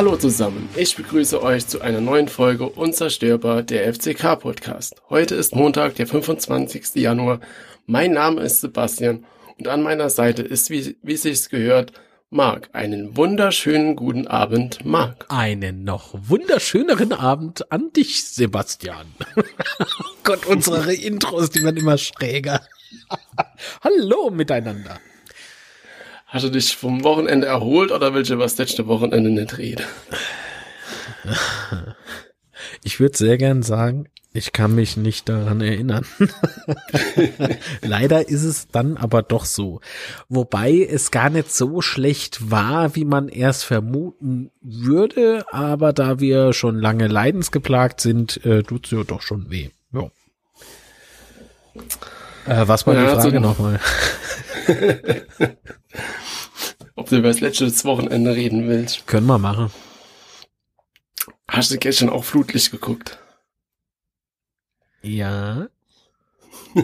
Hallo zusammen, ich begrüße euch zu einer neuen Folge Unzerstörbar der FCK Podcast. Heute ist Montag, der 25. Januar. Mein Name ist Sebastian und an meiner Seite ist, wie, wie sich's gehört, Marc. Einen wunderschönen guten Abend, Marc. Einen noch wunderschöneren Abend an dich, Sebastian. Gott, unsere Intros, die werden immer schräger. Hallo miteinander. Hast du dich vom Wochenende erholt oder willst du was letzte Wochenende nicht reden? Ich würde sehr gern sagen, ich kann mich nicht daran erinnern. Leider ist es dann aber doch so. Wobei es gar nicht so schlecht war, wie man erst vermuten würde, aber da wir schon lange leidensgeplagt sind, äh, tut's ja doch schon weh. Ja. Äh, was war ja, die Frage also, nochmal? Ob du über das letzte Wochenende reden willst. Können wir machen. Hast du gestern auch Flutlicht geguckt? Ja.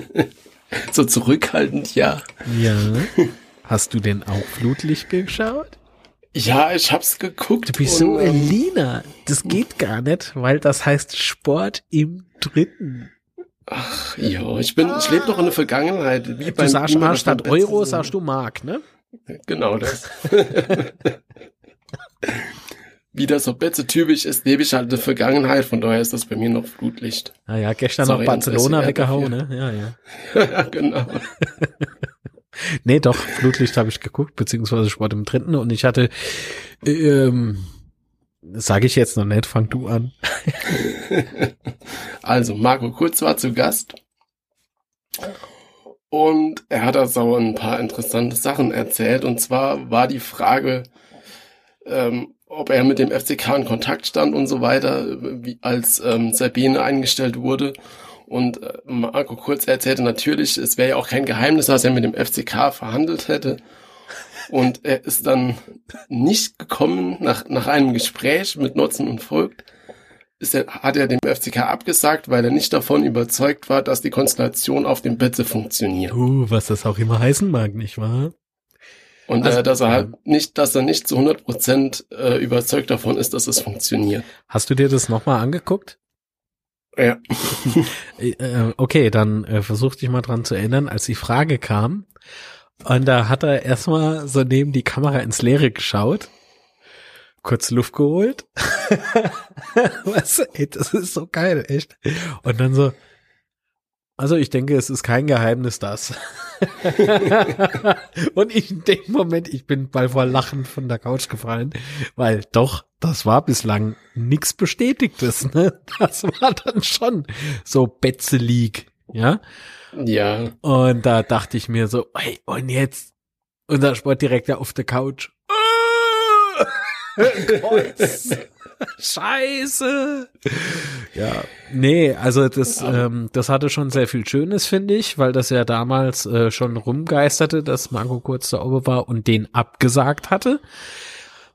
so zurückhaltend, ja. Ja. Hast du denn auch Flutlicht geschaut? Ja, ich hab's geguckt. Du bist so Elina. Das geht gar nicht, weil das heißt Sport im Dritten. Ach, ja, ich bin, ich lebe doch in der Vergangenheit. Wie du sagst mal statt Euro, sagst du Mark, ne? Genau das. wie das so Betze typisch ist, lebe ich halt in der Vergangenheit, von daher ist das bei mir noch Flutlicht. Ah ja, gestern Sorry, noch Barcelona weggehauen, ne? Ja, ja. ja, genau. nee, doch, Flutlicht habe ich geguckt, beziehungsweise Sport im Dritten und ich hatte, ähm, sage ich jetzt noch nicht, fang du an. also, Marco Kurz war zu Gast und er hat also ein paar interessante Sachen erzählt und zwar war die Frage, ähm, ob er mit dem FCK in Kontakt stand und so weiter, wie, als ähm, Sabine eingestellt wurde. Und äh, Marco Kurz erzählte natürlich, es wäre ja auch kein Geheimnis, dass er mit dem FCK verhandelt hätte. Und er ist dann nicht gekommen nach, nach einem Gespräch mit Nutzen und Folgt. Ist er, hat er dem FCK abgesagt, weil er nicht davon überzeugt war, dass die Konstellation auf dem Betze funktioniert. Uh, was das auch immer heißen mag, nicht wahr? Und äh, also, äh, dass er halt nicht, dass er nicht zu 100 Prozent äh, überzeugt davon ist, dass es funktioniert. Hast du dir das nochmal angeguckt? Ja. Äh, äh, okay, dann äh, versuch dich mal dran zu erinnern, als die Frage kam. Und da hat er erstmal so neben die Kamera ins Leere geschaut, kurz Luft geholt. Was? Ey, das ist so geil, echt. Und dann so, also ich denke, es ist kein Geheimnis das. und ich in dem Moment, ich bin bald vor Lachen von der Couch gefallen, weil doch, das war bislang nichts Bestätigtes. Ne? Das war dann schon so Betze-League, ja. Ja. Und da dachte ich mir so, hey, und jetzt unser Sportdirektor auf der Couch. Kreuz. Scheiße. Ja, nee, also das, ähm, das hatte schon sehr viel Schönes, finde ich, weil das ja damals äh, schon rumgeisterte, dass Marco kurz da oben war und den abgesagt hatte.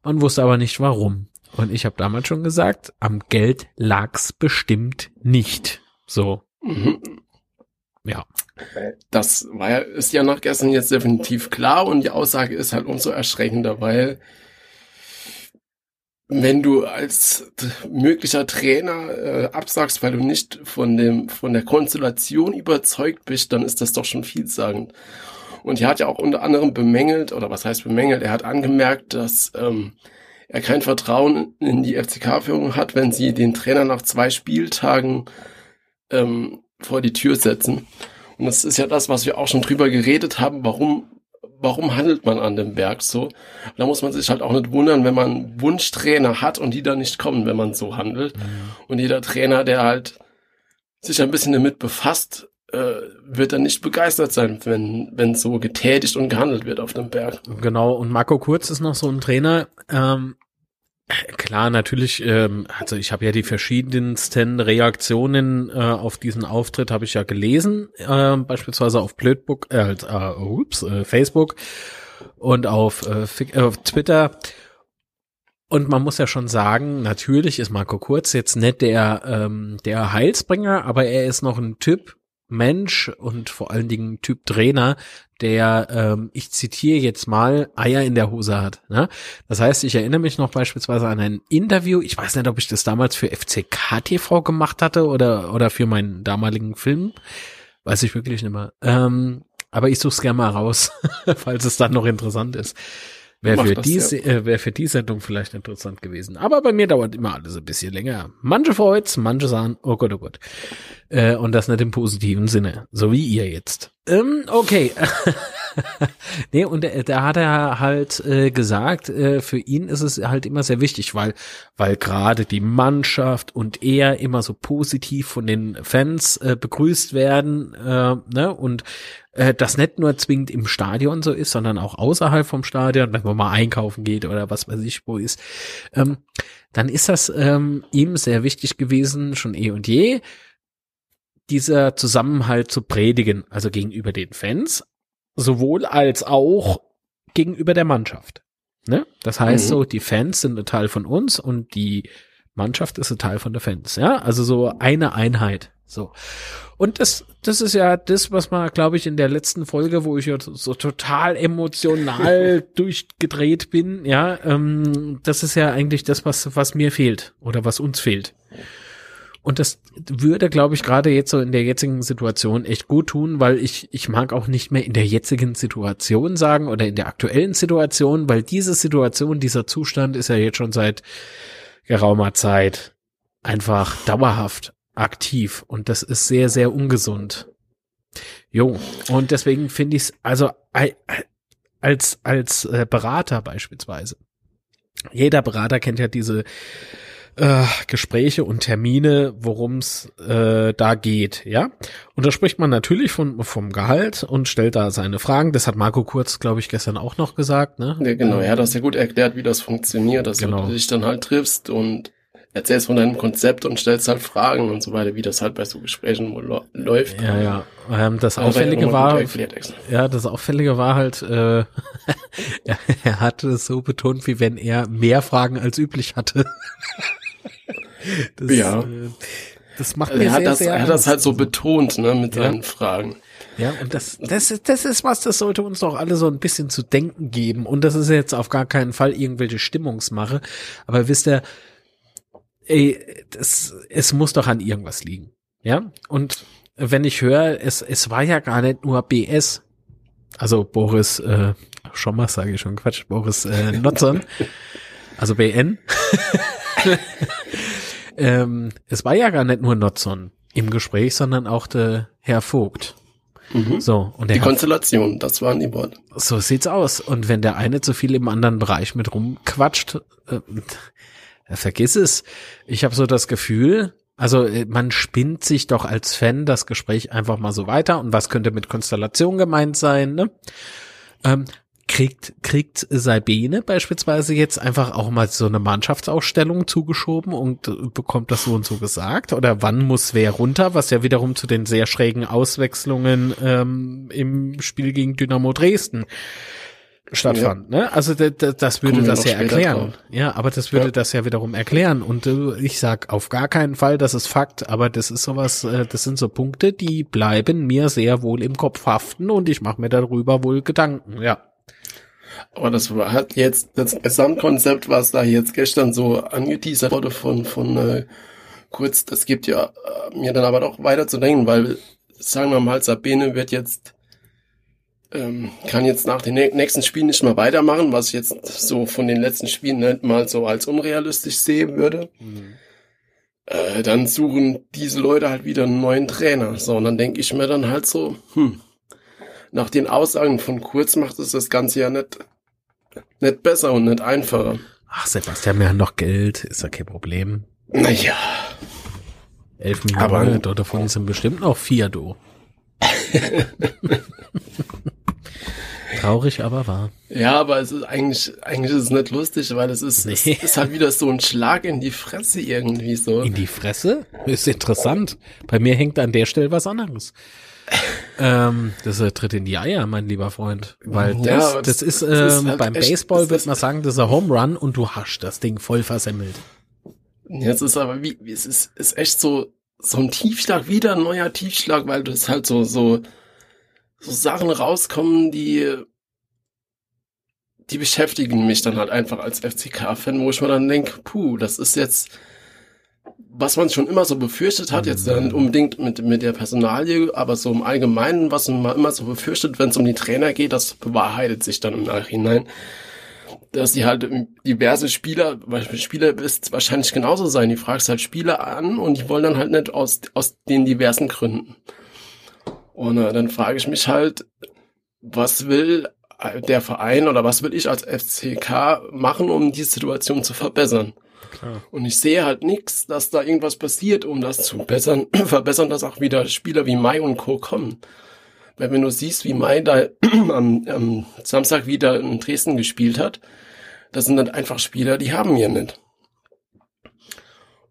Man wusste aber nicht warum. Und ich habe damals schon gesagt, am Geld lag's bestimmt nicht. So. Mhm. Ja. Das war ja, ist ja nach gestern jetzt definitiv klar und die Aussage ist halt umso erschreckender, weil wenn du als möglicher Trainer äh, absagst, weil du nicht von dem von der Konstellation überzeugt bist, dann ist das doch schon vielsagend. Und er hat ja auch unter anderem bemängelt, oder was heißt bemängelt, er hat angemerkt, dass ähm, er kein Vertrauen in die FCK-Führung hat, wenn sie den Trainer nach zwei Spieltagen ähm, vor die Tür setzen. Und das ist ja das, was wir auch schon drüber geredet haben, warum warum handelt man an dem Berg so? Da muss man sich halt auch nicht wundern, wenn man Wunschtrainer hat und die dann nicht kommen, wenn man so handelt. Mhm. Und jeder Trainer, der halt sich ein bisschen damit befasst, äh, wird dann nicht begeistert sein, wenn, wenn so getätigt und gehandelt wird auf dem Berg. Genau, und Marco Kurz ist noch so ein Trainer, ähm, Klar, natürlich, ähm, also ich habe ja die verschiedensten Reaktionen äh, auf diesen Auftritt habe ich ja gelesen, äh, beispielsweise auf Blödbook, äh, halt, äh, ups, äh, Facebook und auf, äh, auf Twitter. Und man muss ja schon sagen, natürlich ist Marco Kurz jetzt nicht der, ähm, der Heilsbringer, aber er ist noch ein Typ, Mensch und vor allen Dingen Typ Trainer, der, ähm, ich zitiere jetzt mal, Eier in der Hose hat. Ne? Das heißt, ich erinnere mich noch beispielsweise an ein Interview, ich weiß nicht, ob ich das damals für FCK TV gemacht hatte oder, oder für meinen damaligen Film, weiß ich wirklich nicht mehr. Ähm, aber ich suche es gerne mal raus, falls es dann noch interessant ist. Wäre für, diese, ja. äh, wär für die Sendung vielleicht interessant gewesen. Aber bei mir dauert immer alles ein bisschen länger. Manche freut's, manche sagen, oh Gott, oh Gott. Äh, und das nicht im positiven Sinne. So wie ihr jetzt. Ähm, okay. nee, und da, hat er halt äh, gesagt, äh, für ihn ist es halt immer sehr wichtig, weil, weil gerade die Mannschaft und er immer so positiv von den Fans äh, begrüßt werden, äh, ne, und äh, das nicht nur zwingend im Stadion so ist, sondern auch außerhalb vom Stadion, wenn man mal einkaufen geht oder was weiß ich wo ist, ähm, dann ist das ähm, ihm sehr wichtig gewesen, schon eh und je, dieser Zusammenhalt zu predigen, also gegenüber den Fans, sowohl als auch gegenüber der Mannschaft. Ne? Das heißt mhm. so, die Fans sind ein Teil von uns und die Mannschaft ist ein Teil von der Fans. Ja, also so eine Einheit. So. Und das, das ist ja das, was man, glaube ich, in der letzten Folge, wo ich ja so total emotional durchgedreht bin, ja, ähm, das ist ja eigentlich das, was, was mir fehlt oder was uns fehlt. Und das würde, glaube ich, gerade jetzt so in der jetzigen Situation echt gut tun, weil ich, ich mag auch nicht mehr in der jetzigen Situation sagen oder in der aktuellen Situation, weil diese Situation, dieser Zustand ist ja jetzt schon seit geraumer Zeit einfach dauerhaft aktiv und das ist sehr, sehr ungesund. Jo, und deswegen finde ich es, also als, als äh, Berater beispielsweise. Jeder Berater kennt ja diese äh, Gespräche und Termine, worum es äh, da geht, ja. Und da spricht man natürlich von, vom Gehalt und stellt da seine Fragen. Das hat Marco Kurz, glaube ich, gestern auch noch gesagt, ne? Ja, genau, er hat das sehr gut erklärt, wie das funktioniert, dass genau. du dich dann halt triffst und erzählst von deinem Konzept und stellst halt Fragen und so weiter, wie das halt bei so Gesprächen läuft. Ja, ja. Ähm, das Auffällige war, ja, das Auffällige war halt, äh, er, er hatte es so betont, wie wenn er mehr Fragen als üblich hatte. Das, ja. Äh, das macht mir er hat sehr, das, sehr Er hat das halt so betont, ne, mit ja. seinen Fragen. Ja, und das, das, ist, das ist was, das sollte uns doch alle so ein bisschen zu denken geben. Und das ist jetzt auf gar keinen Fall irgendwelche Stimmungsmache. Aber wisst ihr, ey, das, es muss doch an irgendwas liegen. Ja, und wenn ich höre, es, es war ja gar nicht nur BS, also Boris, äh, schon mal sage ich schon Quatsch, Boris äh, Notzon, also BN. ähm, es war ja gar nicht nur Notzon im Gespräch, sondern auch der Herr Vogt. Mhm. So, und der die Konstellation, das waren die Worte. So sieht's aus. Und wenn der eine zu viel im anderen Bereich mit rumquatscht, äh, vergiss es. Ich habe so das Gefühl, also äh, man spinnt sich doch als Fan das Gespräch einfach mal so weiter und was könnte mit Konstellation gemeint sein, ne? Ähm, kriegt, kriegt Sabine beispielsweise jetzt einfach auch mal so eine Mannschaftsausstellung zugeschoben und äh, bekommt das so und so gesagt? Oder wann muss wer runter? Was ja wiederum zu den sehr schrägen Auswechslungen ähm, im Spiel gegen Dynamo Dresden stattfand. Ja. Ne? Also das würde das ja erklären. Drauf. Ja, aber das würde ja. das ja wiederum erklären. Und äh, ich sag auf gar keinen Fall, das ist Fakt, aber das ist sowas, äh, das sind so Punkte, die bleiben mir sehr wohl im Kopf haften und ich mache mir darüber wohl Gedanken, ja. Aber das hat jetzt das Gesamtkonzept, was da jetzt gestern so angeteasert wurde von, von äh, kurz, das gibt ja äh, mir dann aber doch weiter zu denken, weil sagen wir mal, Sabine wird jetzt ähm, kann jetzt nach den nächsten Spielen nicht mehr weitermachen, was ich jetzt so von den letzten Spielen nicht mal so als unrealistisch sehen würde. Mhm. Äh, dann suchen diese Leute halt wieder einen neuen Trainer. So, und dann denke ich mir dann halt so, hm, nach den Aussagen von Kurz macht es das Ganze ja nicht, nicht besser und nicht einfacher. Ach, Sebastian, wir haben noch Geld, ist ja kein Problem. Naja. Elf Millionen, aber, davon sind bestimmt noch vier, du. Traurig, aber wahr. Ja, aber es ist eigentlich, eigentlich ist es nicht lustig, weil es ist, nee. es ist halt wieder so ein Schlag in die Fresse irgendwie so. In die Fresse? Ist interessant. Bei mir hängt an der Stelle was anderes. Ähm, das ist Tritt in die Eier, mein lieber Freund. Weil das, ja, das, das, ist, das ist ähm, halt beim echt, Baseball wird man sagen, das ist ein Home Run und du hast das Ding voll versemmelt. Jetzt ist aber wie, es ist, ist echt so, so ein Tiefschlag, wieder ein neuer Tiefschlag, weil das halt so, so, so Sachen rauskommen, die, die beschäftigen mich dann halt einfach als FCK-Fan, wo ich mir dann denke, puh, das ist jetzt, was man schon immer so befürchtet hat, jetzt nicht unbedingt mit, mit der Personalie, aber so im Allgemeinen, was man immer so befürchtet, wenn es um die Trainer geht, das bewahrheitet sich dann im Nachhinein. Dass die halt diverse Spieler, weil Spieler ist wahrscheinlich genauso sein, die fragst halt Spieler an und die wollen dann halt nicht aus, aus den diversen Gründen. Und äh, dann frage ich mich halt, was will der Verein oder was will ich als FCK machen, um die Situation zu verbessern? Klar. Und ich sehe halt nichts, dass da irgendwas passiert, um das zu bessern, verbessern, dass auch wieder Spieler wie Mai und Co. kommen. Weil wenn du siehst, wie Mai da am, am Samstag wieder in Dresden gespielt hat, das sind dann einfach Spieler, die haben wir nicht.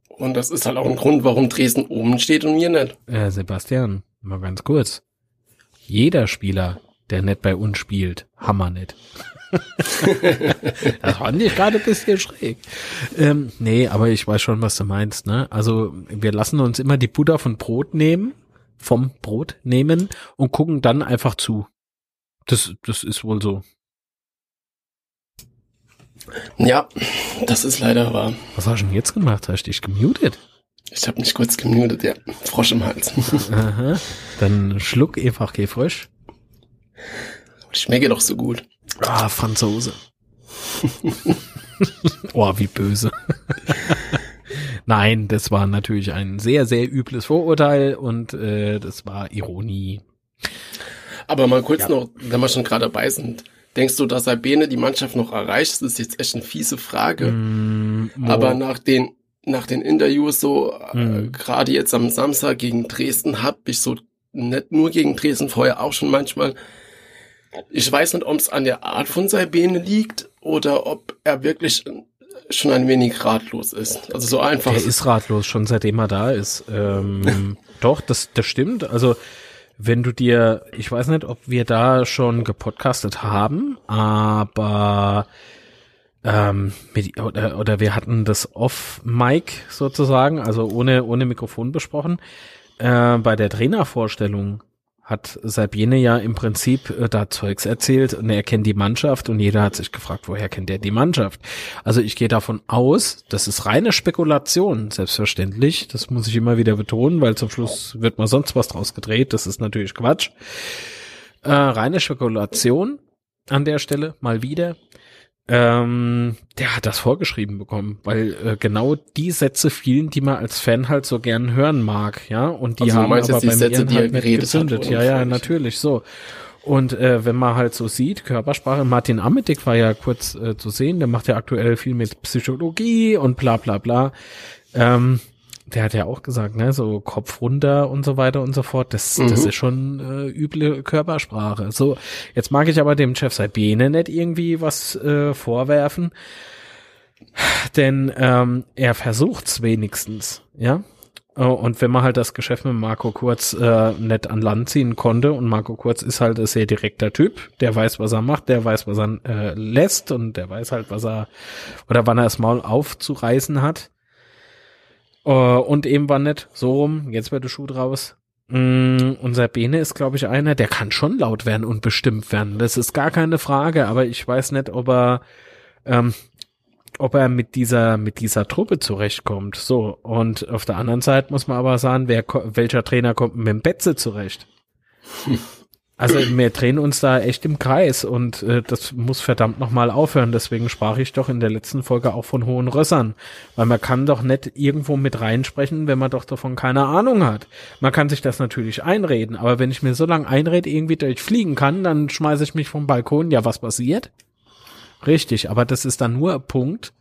Und das ist halt auch ein Grund, warum Dresden oben steht und wir nicht. Äh, Sebastian, mal ganz kurz. Jeder Spieler, der nicht bei uns spielt, hammer nicht. das fand ich gerade ein bisschen schräg. Ähm, nee, aber ich weiß schon, was du meinst. Ne? Also wir lassen uns immer die Butter von Brot nehmen, vom Brot nehmen und gucken dann einfach zu. Das, das ist wohl so. Ja, das ist leider wahr. Was hast du denn jetzt gemacht? Hast du dich gemutet? Ich habe mich kurz gemutet, ja. Frosch im Hals. Aha. Dann schluck einfach geh frisch. Ich schmecke doch so gut. Ah, Franzose. oh, wie böse. Nein, das war natürlich ein sehr, sehr übles Vorurteil und äh, das war Ironie. Aber mal kurz ja. noch, wenn wir schon gerade dabei sind, denkst du, dass Sabine die Mannschaft noch erreicht? Das ist jetzt echt eine fiese Frage. Mm, Aber nach den nach den Interviews so mm. äh, gerade jetzt am Samstag gegen Dresden hab ich so nicht nur gegen Dresden vorher auch schon manchmal ich weiß nicht, ob es an der Art von Sabine liegt oder ob er wirklich schon ein wenig ratlos ist. Also so einfach. Er ist ratlos, schon seitdem er da ist. Ähm, doch, das, das stimmt. Also wenn du dir, ich weiß nicht, ob wir da schon gepodcastet haben, aber ähm, mit, oder, oder wir hatten das off-Mic sozusagen, also ohne, ohne Mikrofon besprochen. Äh, bei der Trainervorstellung hat Sabine ja im Prinzip äh, da Zeugs erzählt und er kennt die Mannschaft und jeder hat sich gefragt, woher kennt er die Mannschaft? Also ich gehe davon aus, das ist reine Spekulation, selbstverständlich. Das muss ich immer wieder betonen, weil zum Schluss wird mal sonst was draus gedreht. Das ist natürlich Quatsch. Äh, reine Spekulation an der Stelle, mal wieder. Ähm, der hat das vorgeschrieben bekommen, weil äh, genau die Sätze fielen, die man als Fan halt so gern hören mag, ja. Und die also haben aber bei Sätze, mir halt nicht gezündet. Hat, ja, ja, natürlich so. Und äh, wenn man halt so sieht, Körpersprache, Martin Amedik war ja kurz äh, zu sehen, der macht ja aktuell viel mit Psychologie und bla bla bla. Ähm, der hat ja auch gesagt, ne, so Kopf runter und so weiter und so fort. Das, mhm. das ist schon äh, üble Körpersprache. So, jetzt mag ich aber dem Chef Sabine nicht irgendwie was äh, vorwerfen, denn ähm, er versucht's wenigstens, ja. Äh, und wenn man halt das Geschäft mit Marco Kurz äh, nicht an Land ziehen konnte und Marco Kurz ist halt ein sehr direkter Typ, der weiß, was er macht, der weiß, was er äh, lässt und der weiß halt, was er oder wann er das Maul aufzureißen hat und eben war nicht so rum, jetzt wird der Schuh draus. Mm, unser Bene ist, glaube ich, einer, der kann schon laut werden und bestimmt werden. Das ist gar keine Frage, aber ich weiß nicht, ob er, ähm, ob er mit dieser, mit dieser Truppe zurechtkommt. So. Und auf der anderen Seite muss man aber sagen, wer, welcher Trainer kommt mit dem Betze zurecht? Also wir drehen uns da echt im Kreis und äh, das muss verdammt nochmal aufhören. Deswegen sprach ich doch in der letzten Folge auch von hohen Rössern. Weil man kann doch nicht irgendwo mit reinsprechen, wenn man doch davon keine Ahnung hat. Man kann sich das natürlich einreden, aber wenn ich mir so lange einrede, irgendwie durchfliegen kann, dann schmeiße ich mich vom Balkon. Ja, was passiert? Richtig, aber das ist dann nur ein Punkt,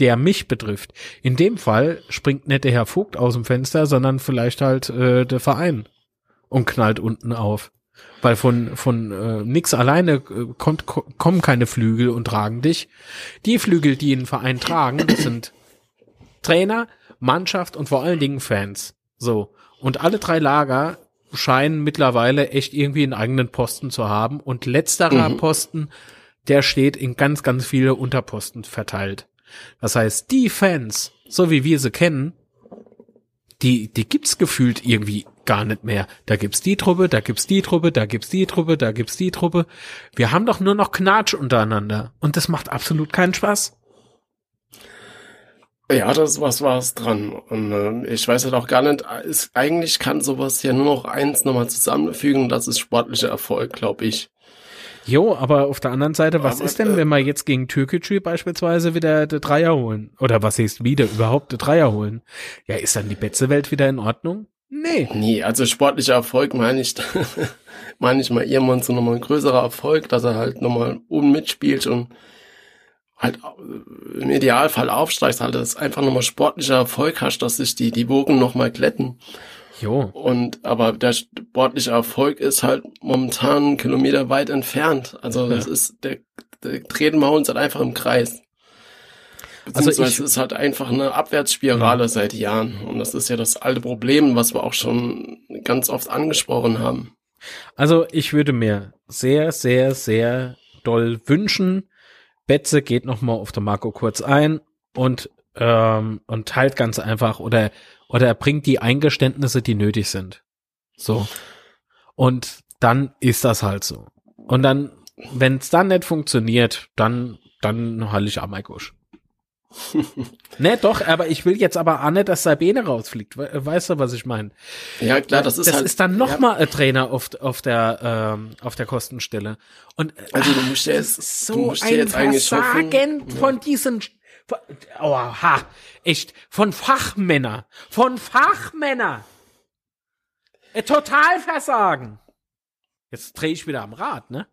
der mich betrifft. In dem Fall springt nicht der Herr Vogt aus dem Fenster, sondern vielleicht halt äh, der Verein und knallt unten auf. Weil von, von äh, nix alleine äh, kommt, kommen keine Flügel und tragen dich. Die Flügel, die einen Verein tragen, das sind Trainer, Mannschaft und vor allen Dingen Fans. So. Und alle drei Lager scheinen mittlerweile echt irgendwie einen eigenen Posten zu haben. Und letzterer mhm. Posten, der steht in ganz, ganz viele Unterposten verteilt. Das heißt, die Fans, so wie wir sie kennen, die, die gibt's gefühlt irgendwie gar nicht mehr. Da gibt's die Truppe, da gibt's die Truppe, da gibt's die Truppe, da gibt's die Truppe. Wir haben doch nur noch Knatsch untereinander. Und das macht absolut keinen Spaß. Ja, das was was dran. Und äh, ich weiß halt auch gar nicht, ist, eigentlich kann sowas ja nur noch eins nochmal zusammenfügen, das ist sportlicher Erfolg, glaube ich. Jo, aber auf der anderen Seite, was aber, ist denn, äh, wenn wir jetzt gegen Türkgücü beispielsweise wieder der Dreier holen? Oder was heißt wieder überhaupt der Dreier holen? Ja, ist dann die Betze-Welt wieder in Ordnung? Nee. Nee, also sportlicher Erfolg meine ich, meine ich mal irgendwann so nochmal ein größerer Erfolg, dass er halt nochmal oben mitspielt und halt äh, im Idealfall aufsteigst, halt das einfach nochmal sportlicher Erfolg hast, dass sich die, die Wogen nochmal glätten. Jo. Und, aber der sportliche Erfolg ist halt momentan einen Kilometer weit entfernt. Also das ja. ist, der, der treten wir uns halt einfach im Kreis. Also ich, es ist halt einfach eine Abwärtsspirale seit Jahren. Und das ist ja das alte Problem, was wir auch schon ganz oft angesprochen haben. Also ich würde mir sehr, sehr, sehr doll wünschen, Betze geht nochmal auf der Marco kurz ein und, ähm, und teilt ganz einfach oder oder er bringt die Eingeständnisse, die nötig sind. So. Und dann ist das halt so. Und dann, wenn es dann nicht funktioniert, dann, dann halte ich Amaikusch. Ne, doch, aber ich will jetzt aber auch nicht, dass Sabine rausfliegt. Weißt du, was ich meine? Ja, klar, das ist das halt, ist dann noch ja. ein Trainer auf, auf der ähm, auf der Kostenstelle. Und also du musst ja jetzt so du musst ein jetzt Versagen von ja. diesen Oh, ha, echt, von Fachmänner, von Fachmänner. Äh, total versagen. Jetzt drehe ich wieder am Rad, ne?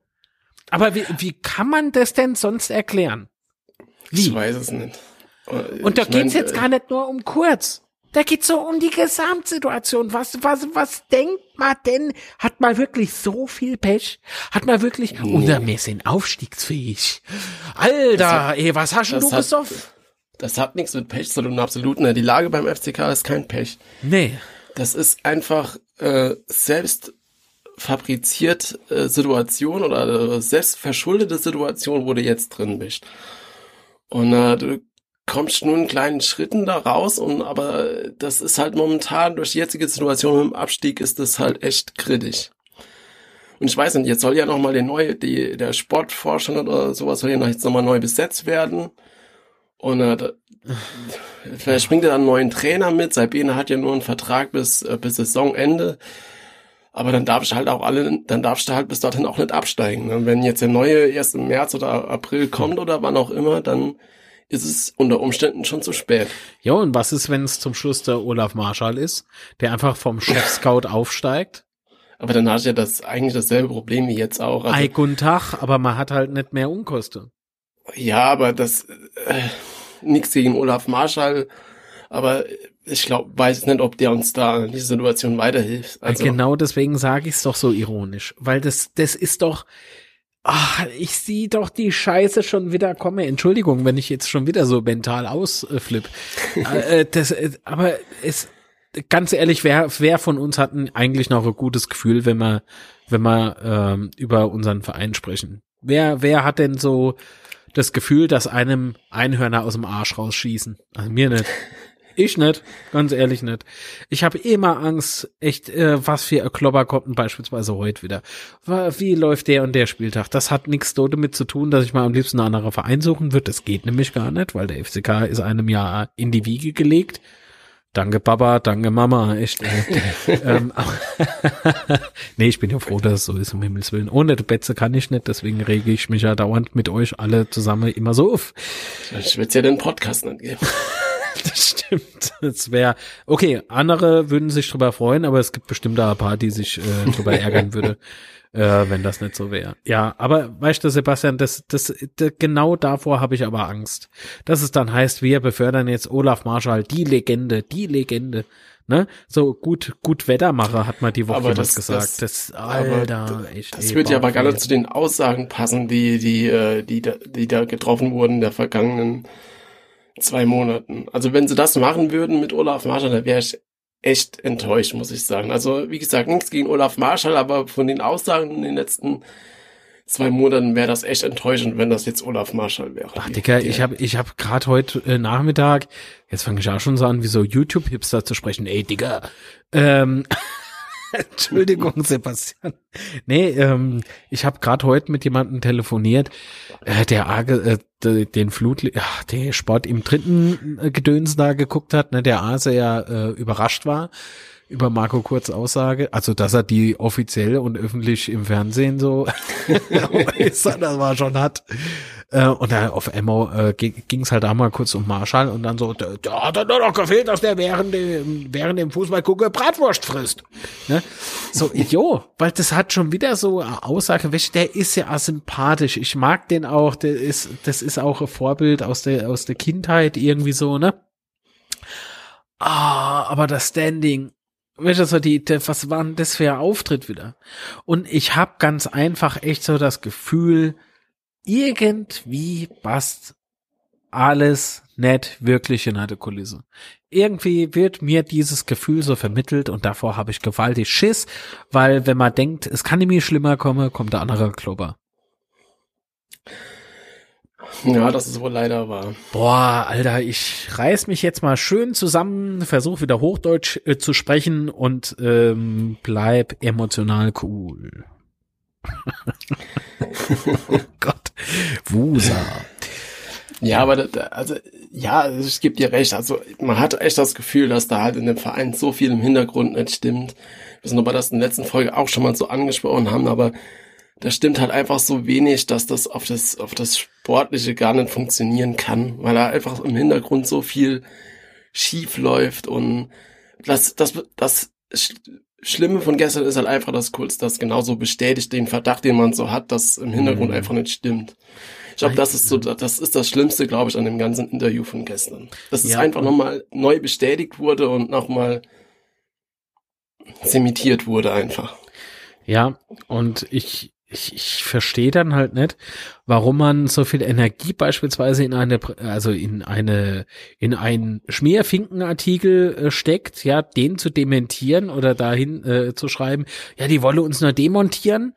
Aber wie, wie kann man das denn sonst erklären? Wie? Ich weiß es nicht. Und da ich geht's mein, jetzt äh, gar nicht nur um kurz. Da geht's so um die Gesamtsituation. Was, was, was denkt man denn? Hat man wirklich so viel Pech? Hat man wirklich, nee. oder wir sind aufstiegsfähig. Alter, hat, ey, was hast du gesoffen? Das hat nichts mit Pech zu tun, absolut nicht. Die Lage beim FCK ist kein Pech. Nee. Das ist einfach äh, selbst fabriziert äh, Situation oder äh, selbst verschuldete Situation, wo du jetzt drin bist. Und äh, du kommst nur in kleinen Schritten da raus und aber das ist halt momentan durch die jetzige Situation mit dem Abstieg ist das halt echt kritisch. Und ich weiß nicht, jetzt soll ja nochmal der neue, die, der Sportforscher oder sowas soll ja jetzt nochmal neu besetzt werden. Und äh, vielleicht springt er dann einen neuen Trainer mit. Sabine hat ja nur einen Vertrag bis, äh, bis Saisonende. Aber dann darfst du halt auch alle, dann darfst du halt bis dorthin auch nicht absteigen. Ne? Wenn jetzt der neue erst im März oder April kommt oder wann auch immer, dann ist es unter Umständen schon zu spät. Ja, und was ist, wenn es zum Schluss der Olaf Marschall ist, der einfach vom Chef-Scout aufsteigt? Aber dann hast du ja das eigentlich dasselbe Problem wie jetzt auch. Also, Ei, guten Tag, aber man hat halt nicht mehr Unkosten. Ja, aber das äh, nichts gegen Olaf Marschall, aber ich glaube, weiß nicht, ob der uns da in dieser Situation weiterhilft. Also, genau deswegen sage ich es doch so ironisch, weil das das ist doch Ach, ich sehe doch die Scheiße schon wieder komme. Entschuldigung, wenn ich jetzt schon wieder so mental ausflipp. äh, das, äh, aber es, ganz ehrlich, wer, wer von uns hat eigentlich noch ein gutes Gefühl, wenn wir, wenn wir ähm, über unseren Verein sprechen? Wer, wer hat denn so das Gefühl, dass einem Einhörner aus dem Arsch rausschießen. Also mir nicht. Ich nicht, ganz ehrlich nicht. Ich habe immer Angst, echt, äh, was für ein Klopper kommt beispielsweise heute wieder. Wie läuft der und der Spieltag? Das hat nichts damit zu tun, dass ich mal am liebsten einen anderen Verein suchen würde. Das geht nämlich gar nicht, weil der FCK ist einem Jahr in die Wiege gelegt. Danke Papa, danke Mama, echt. Äh, ähm, nee, ich bin ja froh, dass es so ist, um Himmels Willen. Ohne die Betze kann ich nicht, deswegen rege ich mich ja dauernd mit euch alle zusammen immer so auf. Ich würde ja den Podcast nicht geben. das stimmt. Das wäre, okay, andere würden sich drüber freuen, aber es gibt bestimmt da ein paar, die sich äh, drüber ärgern würde äh, wenn das nicht so wäre. Ja, aber weißt du, Sebastian, das, das, das genau davor habe ich aber Angst. Dass es dann heißt, wir befördern jetzt Olaf Marschall, die Legende, die Legende. Ne? So gut, gut Wettermacher hat man die Woche das, gesagt. Das, das Alter, echt. Das wird ja aber gar nicht zu den Aussagen passen, die, die, äh, die, die, die da getroffen wurden in der vergangenen zwei Monaten. Also wenn sie das machen würden mit Olaf Marschall, dann wäre ich echt enttäuscht, muss ich sagen. Also, wie gesagt, nichts gegen Olaf Marschall, aber von den Aussagen in den letzten zwei Monaten wäre das echt enttäuschend, wenn das jetzt Olaf Marschall wäre. Ach, Digga, ich habe ich hab gerade heute äh, Nachmittag, jetzt fange ich auch schon so an, wie so YouTube-Hipster zu sprechen. Ey, Digga, ähm, Entschuldigung, Sebastian. Nee, ähm, ich habe gerade heute mit jemandem telefoniert, äh, der arge, äh, den Flut, ja, der Sport im dritten äh, Gedöns da geguckt hat, ne, der A sehr äh, überrascht war über Marco Kurz Aussage, also dass er die offiziell und öffentlich im Fernsehen so das war schon hat. Äh, und dann auf Emmo äh, ging es halt auch mal kurz um Marschall und dann so, da hat er nur noch gefehlt, dass der während dem, während dem Fußballgucke Bratwurst frisst. Ne? So, jo, weil das hat schon wieder so eine Aussage, welche, der ist ja sympathisch. Ich mag den auch, der ist, das ist auch ein Vorbild aus der, aus der Kindheit irgendwie so, ne? Ah, aber das Standing, Weißt du, so die, die, was war denn das für ein Auftritt wieder? Und ich hab ganz einfach echt so das Gefühl, irgendwie passt alles nicht wirklich in eine Kulisse. Irgendwie wird mir dieses Gefühl so vermittelt und davor habe ich gewaltig Schiss, weil wenn man denkt, es kann nämlich schlimmer kommen, kommt der andere Klober. Ja, das ist wohl leider wahr. Boah, Alter, ich reiß mich jetzt mal schön zusammen, versuche wieder Hochdeutsch äh, zu sprechen und ähm, bleib emotional cool. oh Gott, Wusa. Ja, aber da, also ja, ich gebe dir recht. Also man hat echt das Gefühl, dass da halt in dem Verein so viel im Hintergrund nicht stimmt. Wir sind aber das in der letzten Folge auch schon mal so angesprochen haben, aber da stimmt halt einfach so wenig, dass das auf das, auf das Sportliche gar nicht funktionieren kann, weil da einfach im Hintergrund so viel schief läuft und das, das, das Schlimme von gestern ist halt einfach, dass Kurz das genauso bestätigt, den Verdacht, den man so hat, dass im Hintergrund mhm. einfach nicht stimmt. Ich glaube, das ist so, das ist das Schlimmste, glaube ich, an dem ganzen Interview von gestern. Dass ja. es einfach nochmal neu bestätigt wurde und nochmal zementiert wurde einfach. Ja, und ich, ich, ich verstehe dann halt nicht, warum man so viel Energie beispielsweise in eine, also in eine, in einen Schmierfinkenartikel äh, steckt, ja, den zu dementieren oder dahin äh, zu schreiben, ja, die wolle uns nur demontieren.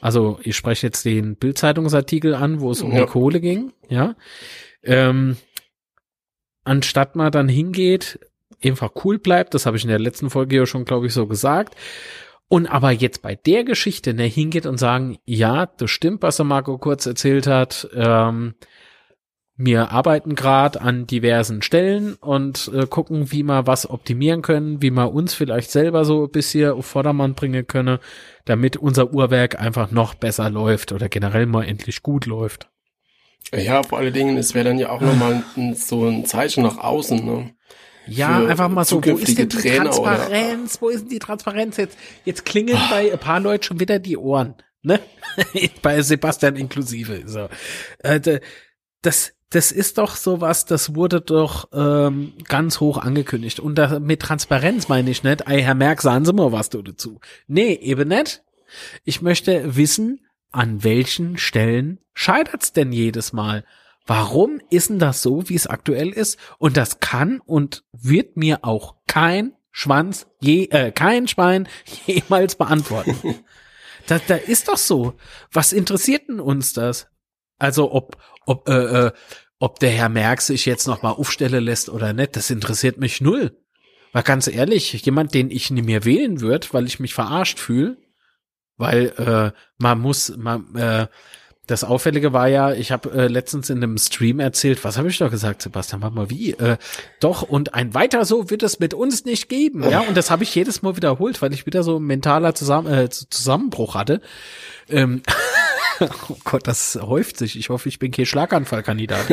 Also ich spreche jetzt den Bildzeitungsartikel an, wo es um ja. die Kohle ging, ja. Ähm, anstatt man dann hingeht, einfach cool bleibt, das habe ich in der letzten Folge ja schon, glaube ich, so gesagt, und aber jetzt bei der Geschichte ne, hingeht und sagen, ja, das stimmt, was der Marco kurz erzählt hat. Ähm, wir arbeiten gerade an diversen Stellen und äh, gucken, wie wir was optimieren können, wie wir uns vielleicht selber so ein bisschen auf Vordermann bringen können, damit unser Uhrwerk einfach noch besser läuft oder generell mal endlich gut läuft. Ja, vor allen Dingen, es wäre dann ja auch nochmal so ein Zeichen nach außen, ne? Ja, einfach mal so, wo ist denn die Trainer Transparenz? Oder? Wo ist denn die Transparenz jetzt? Jetzt klingeln oh. bei ein paar Leuten schon wieder die Ohren, ne? bei Sebastian inklusive. So, äh, das, das ist doch sowas, das wurde doch ähm, ganz hoch angekündigt. Und da, mit Transparenz meine ich nicht, ey, Herr Merck, sagen Sie mal was du dazu. Nee, eben nicht. Ich möchte wissen, an welchen Stellen scheitert's denn jedes Mal? Warum ist denn das so, wie es aktuell ist? Und das kann und wird mir auch kein Schwanz je, äh, kein Schwein jemals beantworten. da, da ist doch so. Was interessiert denn uns das? Also ob, ob, äh, äh, ob der Herr Merck sich jetzt noch mal aufstellen lässt oder nicht, das interessiert mich null. Weil ganz ehrlich, jemand, den ich nicht mehr wählen würde, weil ich mich verarscht fühle, weil äh, man muss, man, äh, das Auffällige war ja, ich habe äh, letztens in einem Stream erzählt, was habe ich doch gesagt, Sebastian, warte mal, wie? Äh, doch, und ein weiter so wird es mit uns nicht geben. Ja, und das habe ich jedes Mal wiederholt, weil ich wieder so mentaler Zusammen äh, Zusammenbruch hatte. Ähm, oh Gott, das häuft sich. Ich hoffe, ich bin kein Schlaganfallkandidat.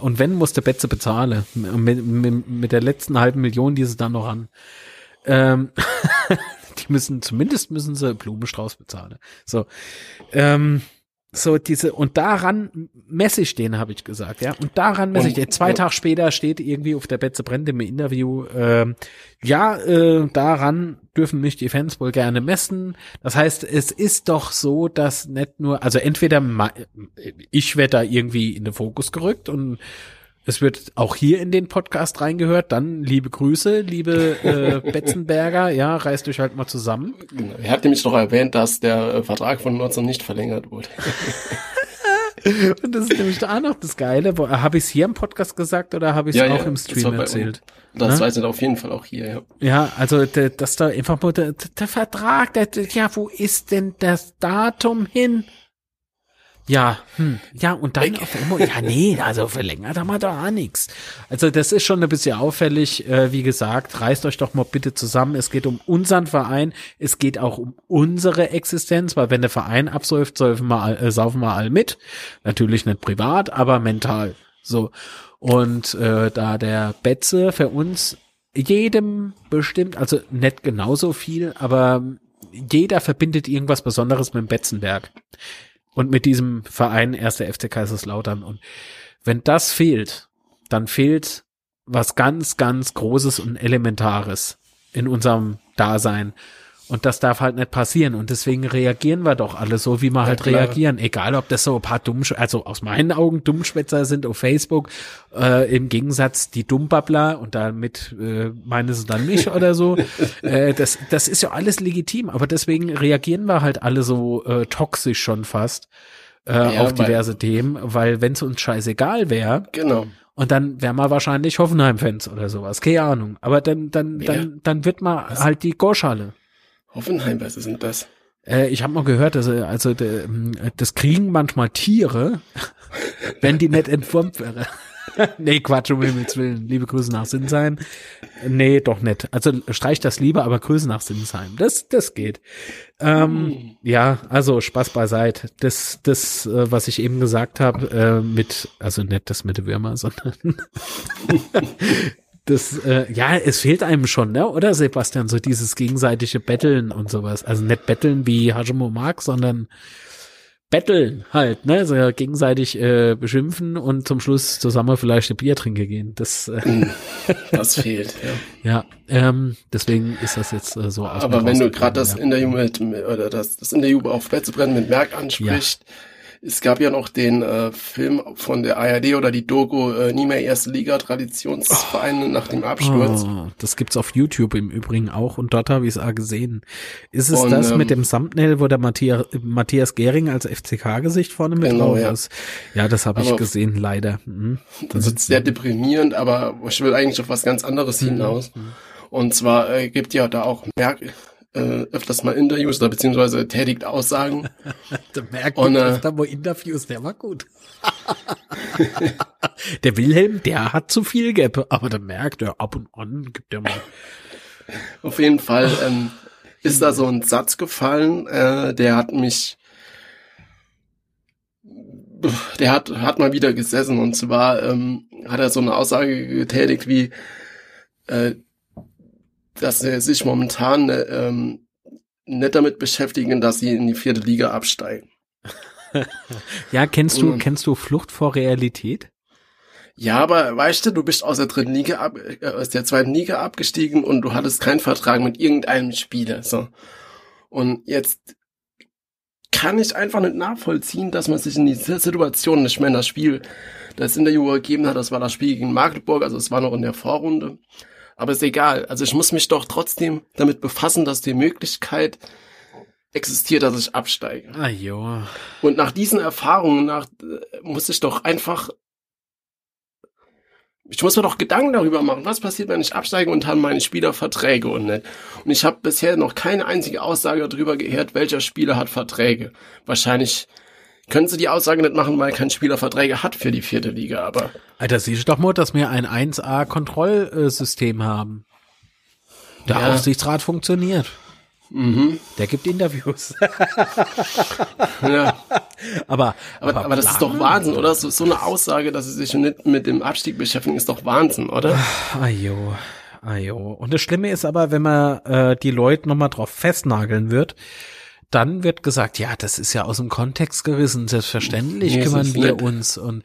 und wenn, muss der Betze bezahlen. Mit, mit, mit der letzten halben Million, die sie dann noch an. Ähm, müssen, zumindest müssen sie Blumenstrauß bezahlen. So, ähm, so diese, und daran messe ich den, habe ich gesagt, ja. Und daran messe ich den. Zwei. Tage später steht irgendwie auf der Betze Brände im Interview, ähm, ja, äh, daran dürfen mich die Fans wohl gerne messen. Das heißt, es ist doch so, dass nicht nur, also entweder ich werde da irgendwie in den Fokus gerückt und es wird auch hier in den Podcast reingehört. Dann liebe Grüße, liebe äh, Betzenberger. Ja, reißt euch halt mal zusammen. Genau. Er hat nämlich noch erwähnt, dass der äh, Vertrag von Nutzer nicht verlängert wurde. Und das ist nämlich da noch das Geile. Habe ich es hier im Podcast gesagt oder habe ich es Ja, auch ja, im das Stream bei erzählt? Das Ne? weiß ich auf jeden Fall auch hier, ja. Ja, also dass da einfach nur der, der Vertrag, der, ja, wo ist denn das Datum hin? Ja, hm, ja, und dann auf einmal, ja, nee, also verlängert haben wir da auch nichts. Also das ist schon ein bisschen auffällig, äh, wie gesagt, reißt euch doch mal bitte zusammen. Es geht um unseren Verein, es geht auch um unsere Existenz, weil wenn der Verein absäuft, saufen wir, all- äh, saufen wir all mit. Natürlich nicht privat, aber mental. So. Und äh, da der Betze für uns jedem bestimmt, also nicht genauso viel, aber jeder verbindet irgendwas Besonderes mit dem Betzenberg und mit diesem Verein erster FC Kaiserslautern. Und wenn das fehlt, dann fehlt was ganz, ganz Großes und Elementares in unserem Dasein. Und das darf halt nicht passieren. Und deswegen reagieren wir doch alle so, wie wir halt klar. reagieren. Egal, ob das so ein paar Dummsch also aus meinen Augen Dummschwätzer sind auf Facebook, äh, im Gegensatz die Dummbabbler und damit äh, meinen sie dann mich oder so. äh, das, das ist ja alles legitim, aber deswegen reagieren wir halt alle so äh, toxisch schon fast äh, Ja, auf diverse Themen, weil wenn es uns scheißegal wäre, Genau. und dann wären wir wahrscheinlich Hoffenheim-Fans oder sowas. Keine Ahnung. Aber dann, dann, Wer? dann, dann wird man halt die Gorschale. Hoffenheim, was sind das? Äh, ich habe mal gehört, dass äh, also de, ähm, das kriegen manchmal Tiere, wenn die nicht entwurmt wäre. nee, Quatsch, um Himmels Willen. Liebe Grüße nach Sinsheim. Nee, doch nicht. Also streich das lieber, aber Grüße nach Sinsheim. Das, das geht. Ähm, Ja, also Spaß beiseite. Das, das, äh, was ich eben gesagt habe, äh, mit, also nicht das mit den Würmer, sondern das, äh, ja, es fehlt einem schon, ne? Oder Sebastian, so dieses gegenseitige Betteln und sowas. Also nicht Betteln wie Hajimo mag, sondern Betteln halt, ne? So gegenseitig äh, beschimpfen und zum Schluss zusammen vielleicht ein Bier trinken gehen. Das, äh, Das fehlt, ja. ja, ähm, deswegen ist das jetzt äh, so aus Aber wenn du gerade das ja. Interview mit, oder das, das Interview auf Betzebrennen mit Merck anspricht, es gab ja noch den äh, Film von der ARD oder die Doku äh, nie mehr erste Liga Traditionsvereine nach dem Absturz. Oh, das gibt's auf YouTube im Übrigen auch und dort habe ich es auch gesehen. Ist es Und, das ähm, mit dem Thumbnail, wo der Matthias, Matthias Gehring als FCK-Gesicht vorne mit Genau, drauf ja. ist? Ja, das habe ich gesehen, leider. Mhm. Das ist sehr deprimierend, aber ich will eigentlich auf was ganz anderes Mhm. hinaus. Und zwar äh, gibt ja da auch Merck äh, öfters mal Interviews oder beziehungsweise tätigt Aussagen. Der merkt Und, äh, öfter mal Interviews, der war gut. der Wilhelm, der hat zu viel Gap, aber der merkt, der ab und an gibt der mal. Auf jeden Fall ähm, ist da so ein Satz gefallen, äh, der hat mich, der hat, hat mal wieder gesessen und zwar ähm, hat er so eine Aussage getätigt wie, äh, dass er sich momentan äh, ähm, nicht damit beschäftigen, dass sie in die vierte Liga absteigen. Ja, kennst du, kennst du Flucht vor Realität? Ja, aber weißt du, du bist aus der dritten Liga ab, äh, aus der zweiten Liga abgestiegen und du hattest keinen Vertrag mit irgendeinem Spieler, so. Und jetzt kann ich einfach nicht nachvollziehen, dass man sich in dieser Situation nicht mehr in das Spiel, das Interview gegeben hat, das war das Spiel gegen Magdeburg, also es war noch in der Vorrunde. Aber ist egal. Also ich muss mich doch trotzdem damit befassen, dass die Möglichkeit existiert, dass ich absteige. Ah, jo. Und nach diesen Erfahrungen nach, äh, muss ich doch einfach, ich muss mir doch Gedanken darüber machen, was passiert, wenn ich absteige und haben meine Spieler Verträge und nicht. Und ich habe bisher noch keine einzige Aussage darüber gehört, welcher Spieler hat Verträge. Wahrscheinlich können sie die Aussage nicht machen, weil kein Spieler Verträge hat für die vierte Liga, aber Alter, siehst du doch mal, dass wir ein 1A-Kontrollsystem haben. Der Ja. Aufsichtsrat funktioniert. mhm, Der gibt Interviews. ja. aber, Aber, aber, das ist doch Wahnsinn, oder? So, so eine Aussage, dass sie sich nicht mit dem Abstieg beschäftigen, ist doch Wahnsinn, oder? Ajo, ajo. Und das Schlimme ist aber, wenn man äh, die Leute nochmal drauf festnageln wird, dann wird gesagt, ja, das ist ja aus dem Kontext gerissen, selbstverständlich Nee, kümmern wir nicht. uns und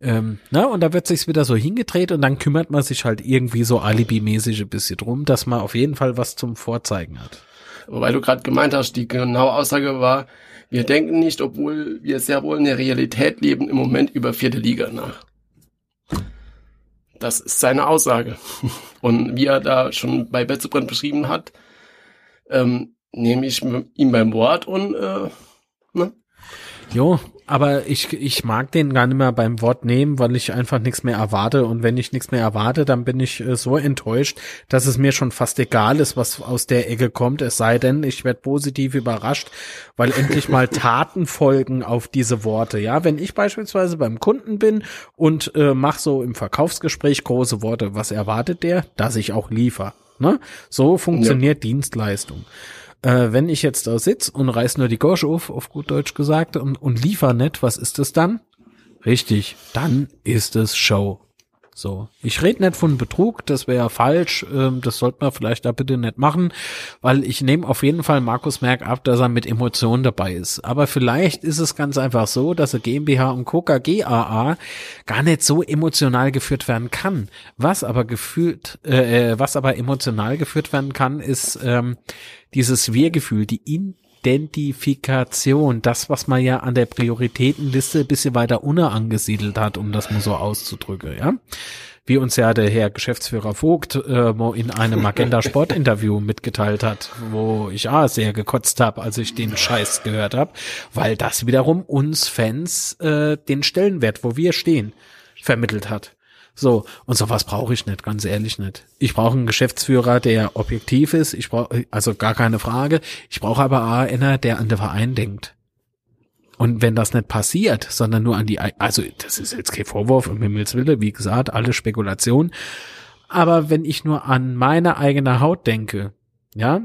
ähm, na, und da wird sich's wieder so hingedreht und dann kümmert man sich halt irgendwie so alibimäßig ein bisschen drum, dass man auf jeden Fall was zum Vorzeigen hat. Wobei du gerade gemeint hast, die genaue Aussage war, wir denken nicht, obwohl wir sehr wohl in der Realität leben, im Moment über vierte Liga nach. das ist seine Aussage. Und wie er da schon bei Betzebrand beschrieben hat, ähm, nehme ich ihm beim Wort und äh, ne? Jo, aber ich, ich mag den gar nicht mehr beim Wort nehmen, weil ich einfach nichts mehr erwarte. Und wenn ich nichts mehr erwarte, dann bin ich äh, so enttäuscht, dass es mir schon fast egal ist, was aus der Ecke kommt. Es sei denn, ich werde positiv überrascht, weil endlich mal Taten folgen auf diese Worte. Ja, wenn ich beispielsweise beim Kunden bin und äh, mache so im Verkaufsgespräch große Worte, was erwartet der? Dass ich auch liefer. Ne? So funktioniert ja. Dienstleistung äh, wenn ich jetzt da sitz und reiß nur die Gosch auf, auf gut Deutsch gesagt, und, und liefer nicht, was ist das dann? Richtig, dann ist es Show. So, ich rede nicht von Betrug, das wäre falsch, ähm, das sollte man vielleicht da bitte nicht machen, weil ich nehme auf jeden Fall Markus Merck ab, dass er mit Emotionen dabei ist. Aber vielleicht ist es ganz einfach so, dass er GmbH und Coca GAA gar nicht so emotional geführt werden kann. Was aber gefühlt, äh, äh, was aber emotional geführt werden kann, ist ähm, dieses Wir-Gefühl, die Identifikation, das, was man ja an der Prioritätenliste ein bisschen weiter unter angesiedelt hat, um das mal so auszudrücken, ja. Wie uns ja der Herr Geschäftsführer Vogt äh, in einem Agenda Sport Interview mitgeteilt hat, wo ich ah sehr gekotzt habe, als ich den Scheiß gehört habe, weil das wiederum uns Fans äh, den Stellenwert, wo wir stehen, vermittelt hat. So, und sowas brauche ich nicht, ganz ehrlich nicht. Ich brauche einen Geschäftsführer, der objektiv ist, ich brauche, also gar keine Frage. Ich brauche aber einer, der an den Verein denkt. Und wenn das nicht passiert, sondern nur an die, also das ist jetzt kein Vorwurf, um Himmels Wille, wie gesagt, alle Spekulation. Aber wenn ich nur an meine eigene Haut denke, ja,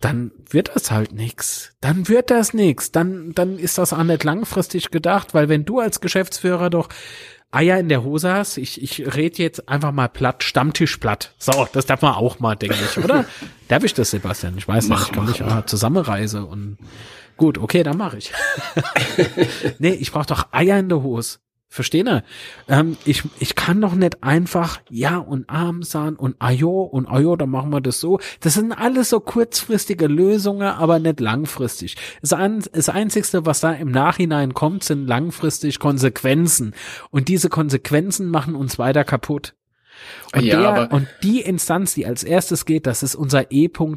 dann wird das halt nix. Dann wird das nix. Dann, dann ist das auch nicht langfristig gedacht, weil wenn du als Geschäftsführer doch Eier in der Hose hast, ich, ich rede jetzt einfach mal platt, Stammtisch platt. So, das darf man auch mal, denke ich, oder? darf ich das, Sebastian? Ich weiß mach, nicht, ich kann mich ah, zusammenreise und gut, okay, dann mache ich. nee, ich brauche doch Eier in der Hose. Verstehen ihr? Ähm, ich, ich kann doch nicht einfach Ja und Arm sagen und Ajo und Ajo, dann machen wir das so. Das sind alles so kurzfristige Lösungen, aber nicht langfristig. Das, ein, das Einzigste, was da im Nachhinein kommt, sind langfristig Konsequenzen. Und diese Konsequenzen machen uns weiter kaputt. Und, ja, der, und die Instanz, die als erstes geht, das ist unser E.V.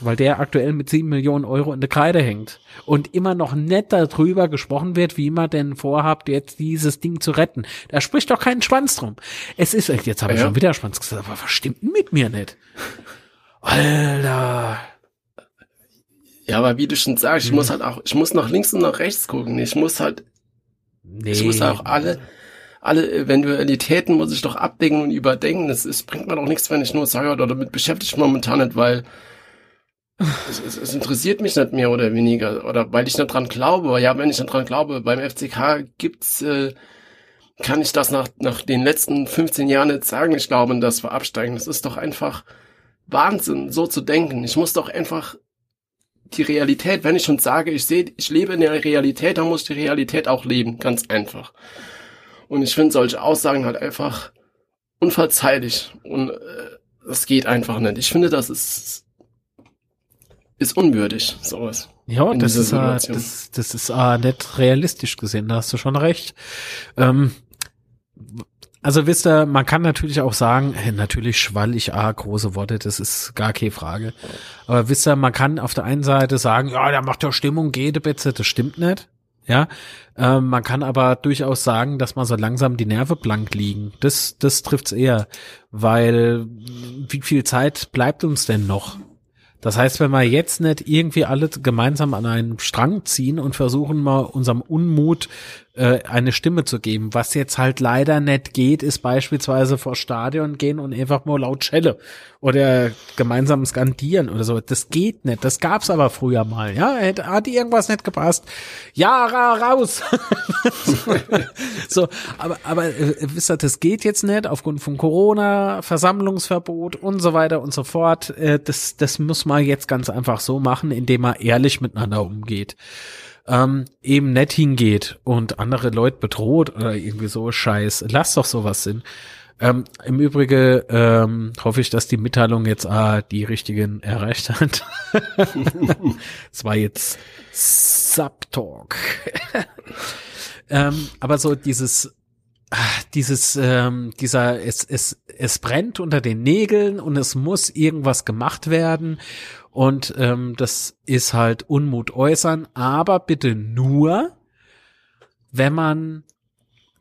weil der aktuell mit sieben Millionen Euro in der Kreide hängt. Und immer noch nett darüber gesprochen wird, wie man denn vorhabt, jetzt dieses Ding zu retten. Da spricht doch kein Schwanz drum. Es ist, jetzt habe ich ja. schon wieder Schwanz gesagt, aber was stimmt denn mit mir nicht? Alter. Ja, aber wie du schon sagst, ich hm. muss halt auch, ich muss nach links und nach rechts gucken. Ich muss halt, nee. ich muss auch alle, alle Eventualitäten muss ich doch abdecken und überdenken. Es, es bringt mir doch nichts, wenn ich nur sage, oder damit beschäftige ich momentan nicht, weil es, es, es, interessiert mich nicht mehr oder weniger. Oder weil ich nicht dran glaube. Ja, wenn ich nicht dran glaube, beim FCK gibt's, äh, kann ich das nach, nach den letzten 15 Jahren nicht sagen. Ich glaube, dass wir absteigen. Das ist doch einfach Wahnsinn, so zu denken. Ich muss doch einfach die Realität, wenn ich schon sage, ich sehe, ich lebe in der Realität, dann muss ich die Realität auch leben. Ganz einfach. Und ich finde solche Aussagen halt einfach unverzeihlich. Und äh, das geht einfach nicht. Ich finde, das ist, ist unwürdig, sowas. Ja, das ist, äh, das, das ist äh, nicht realistisch gesehen, da hast du schon recht. Ähm, also wisst ihr, man kann natürlich auch sagen, hey, natürlich schwall ich ah, große Worte, das ist gar keine Frage. Aber wisst ihr, man kann auf der einen Seite sagen, ja, der macht ja Stimmung, geht bitte, das stimmt nicht. Ja, ähm, man kann aber durchaus sagen, dass man so langsam die Nerven blank liegen. Das, das trifft's eher, weil wie viel Zeit bleibt uns denn noch? Das heißt, wenn wir jetzt nicht irgendwie alle gemeinsam an einen Strang ziehen und versuchen mal unserem Unmut äh, eine Stimme zu geben, was jetzt halt leider nicht geht, ist beispielsweise vor Stadion gehen und einfach mal laut Schelle oder gemeinsam skandieren oder so. Das geht nicht. Das gab's aber früher mal. Ja, hat irgendwas nicht gepasst. Ja, ra, raus. so, aber aber äh, wisst ihr, das geht jetzt nicht aufgrund von Corona, Versammlungsverbot und so weiter und so fort. Äh, das das muss man jetzt ganz einfach so machen, indem man ehrlich miteinander umgeht. Ähm, eben nett hingeht und andere Leute bedroht oder irgendwie so Scheiß. Lass doch sowas sind. Ähm, Im Übrigen ähm, hoffe ich, dass die Mitteilung jetzt ah, die richtigen erreicht hat. Es war jetzt Subtalk. ähm, aber so dieses dieses, ähm, dieser, es, es, es brennt unter den Nägeln und es muss irgendwas gemacht werden. Und ähm, das ist halt Unmut äußern, aber bitte nur, wenn man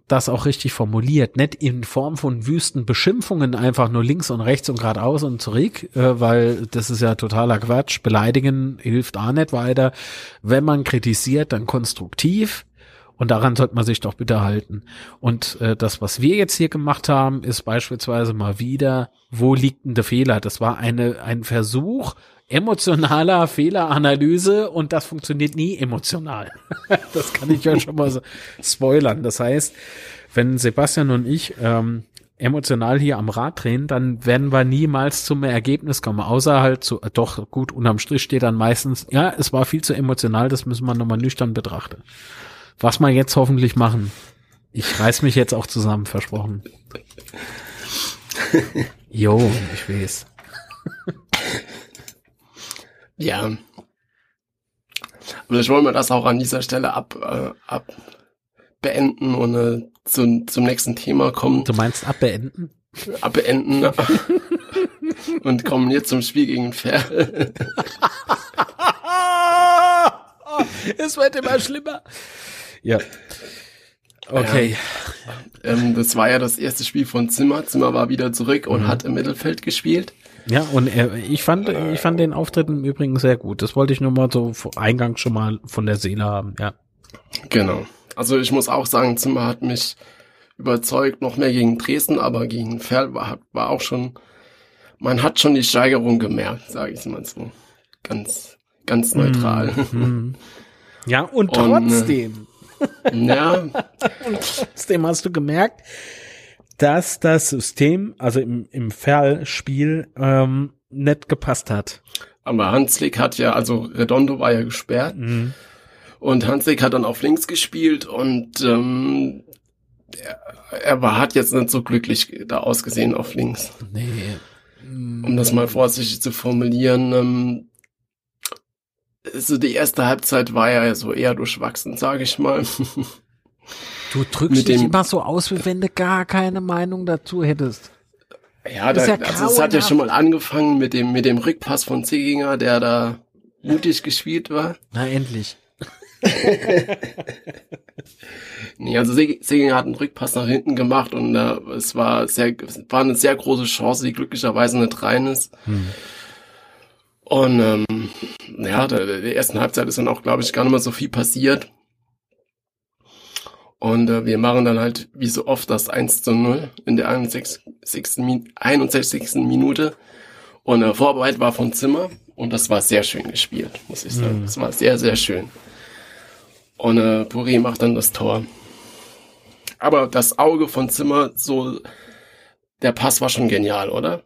das auch richtig formuliert, nicht in Form von wüsten Beschimpfungen einfach nur links und rechts und geradeaus und zurück, äh, weil das ist ja totaler Quatsch. Beleidigen hilft auch nicht weiter. Wenn man kritisiert, dann konstruktiv. Und daran sollte man sich doch bitte halten. Und äh, das, was wir jetzt hier gemacht haben, ist beispielsweise mal wieder, wo liegt denn der Fehler? Das war eine, ein Versuch emotionaler Fehleranalyse und das funktioniert nie emotional. das kann ich ja schon mal so spoilern. Das heißt, wenn Sebastian und ich ähm, emotional hier am Rad drehen, dann werden wir niemals zum Ergebnis kommen, außer halt zu, äh, doch gut, unterm Strich steht dann meistens, ja, es war viel zu emotional, das müssen wir nochmal nüchtern betrachten. Was wir jetzt hoffentlich machen. Ich reiß mich jetzt auch zusammen, versprochen. Jo, ich weiß. Ja. Aber ich wollen wir das auch an dieser Stelle ab, äh, ab beenden und äh, zu, zum nächsten Thema kommen. Du meinst abbeenden? Abbeenden. und kommen jetzt zum Spiel gegen Ferl. es wird immer schlimmer. Ja. Okay. Ja, ähm, das war ja das erste Spiel von Zimmer. Zimmer war wieder zurück und mhm. hat im Mittelfeld gespielt. Ja, und er, ich fand, ich fand den Auftritt im Übrigen sehr gut. Das wollte ich nur mal so eingangs schon mal von der Seele haben, ja. Genau. Also ich muss auch sagen, Zimmer hat mich überzeugt, noch mehr gegen Dresden, aber gegen Ferl war, war auch schon, man hat schon die Steigerung gemerkt, sage ich mal so. Ganz, ganz neutral. Mm, Ja, und trotzdem. Und, äh, ja. und trotzdem hast du gemerkt, dass das System, also im, im Ferl-Spiel, ähm, nicht gepasst hat. Aber Hanslik hat ja, also Redondo war ja gesperrt. Mhm. Und Hanslik hat dann auf links gespielt und ähm, er, er war, hat jetzt nicht so glücklich da ausgesehen auf links. Nee. Um das mal vorsichtig zu formulieren. Ähm, so die erste Halbzeit war ja so eher durchwachsen, sage ich mal. Du drückst dich immer so aus, wie wenn du gar keine Meinung dazu hättest. Ja, da, ja also es hat ja schon mal angefangen mit dem, mit dem Rückpass von Zeginger, der da mutig gespielt war. Na, endlich. nee, also Seginger hat einen Rückpass nach hinten gemacht und äh, es war sehr, es war eine sehr große Chance, die glücklicherweise nicht rein ist. Hm. Und ähm, ja, der, der ersten Halbzeit ist dann auch, glaube ich, gar nicht mehr so viel passiert. Und äh, wir machen dann halt wie so oft das 1 zu 0 in der 61. 61. Minute. Und äh, Vorarbeit war von Zimmer und das war sehr schön gespielt, muss ich sagen. Mhm. Das war sehr, sehr schön. Und äh, Puri macht dann das Tor. Aber das Auge von Zimmer, so, der Pass war schon genial, oder?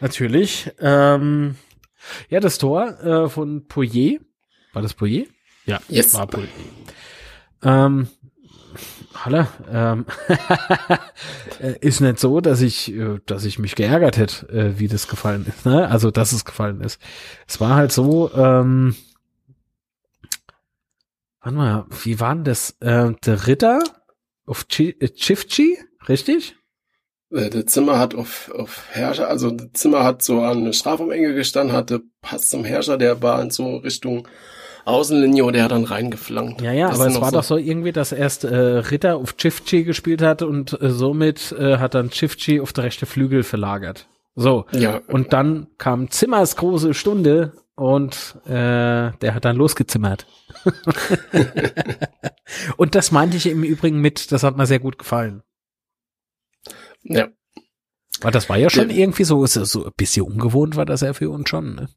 Natürlich. Ähm, ja, das Tor äh, von Poyer. War das Poyer? Ja, yes. war Poyer. Ähm, Halle, ähm, ist nicht so, dass ich, äh, dass ich mich geärgert hätte, äh, wie das gefallen ist. Ne? Also, dass es gefallen ist. Es war halt so, ähm, warte mal, wie war denn das? Äh, der Ritter auf äh, Chifchi, richtig? Äh, der Zimmer hat auf, auf Herrscher, also der Zimmer hat so an eine Strafumenge gestanden, hatte Pass zum Herrscher, der war in so Richtung Außenlinie und er hat dann reingeflankt. Ja, ja, das aber es war so doch so irgendwie, dass erst äh, Ritter auf Chifchi gespielt hat und äh, somit äh, hat dann Chifchi auf der rechte Flügel verlagert. So. Ja. Und dann kam Zimmers große Stunde und äh, der hat dann losgezimmert. und das meinte ich im Übrigen mit, das hat mir sehr gut gefallen. Ja. Weil das war ja schon irgendwie so, so ein bisschen ungewohnt war das ja für uns schon, ne?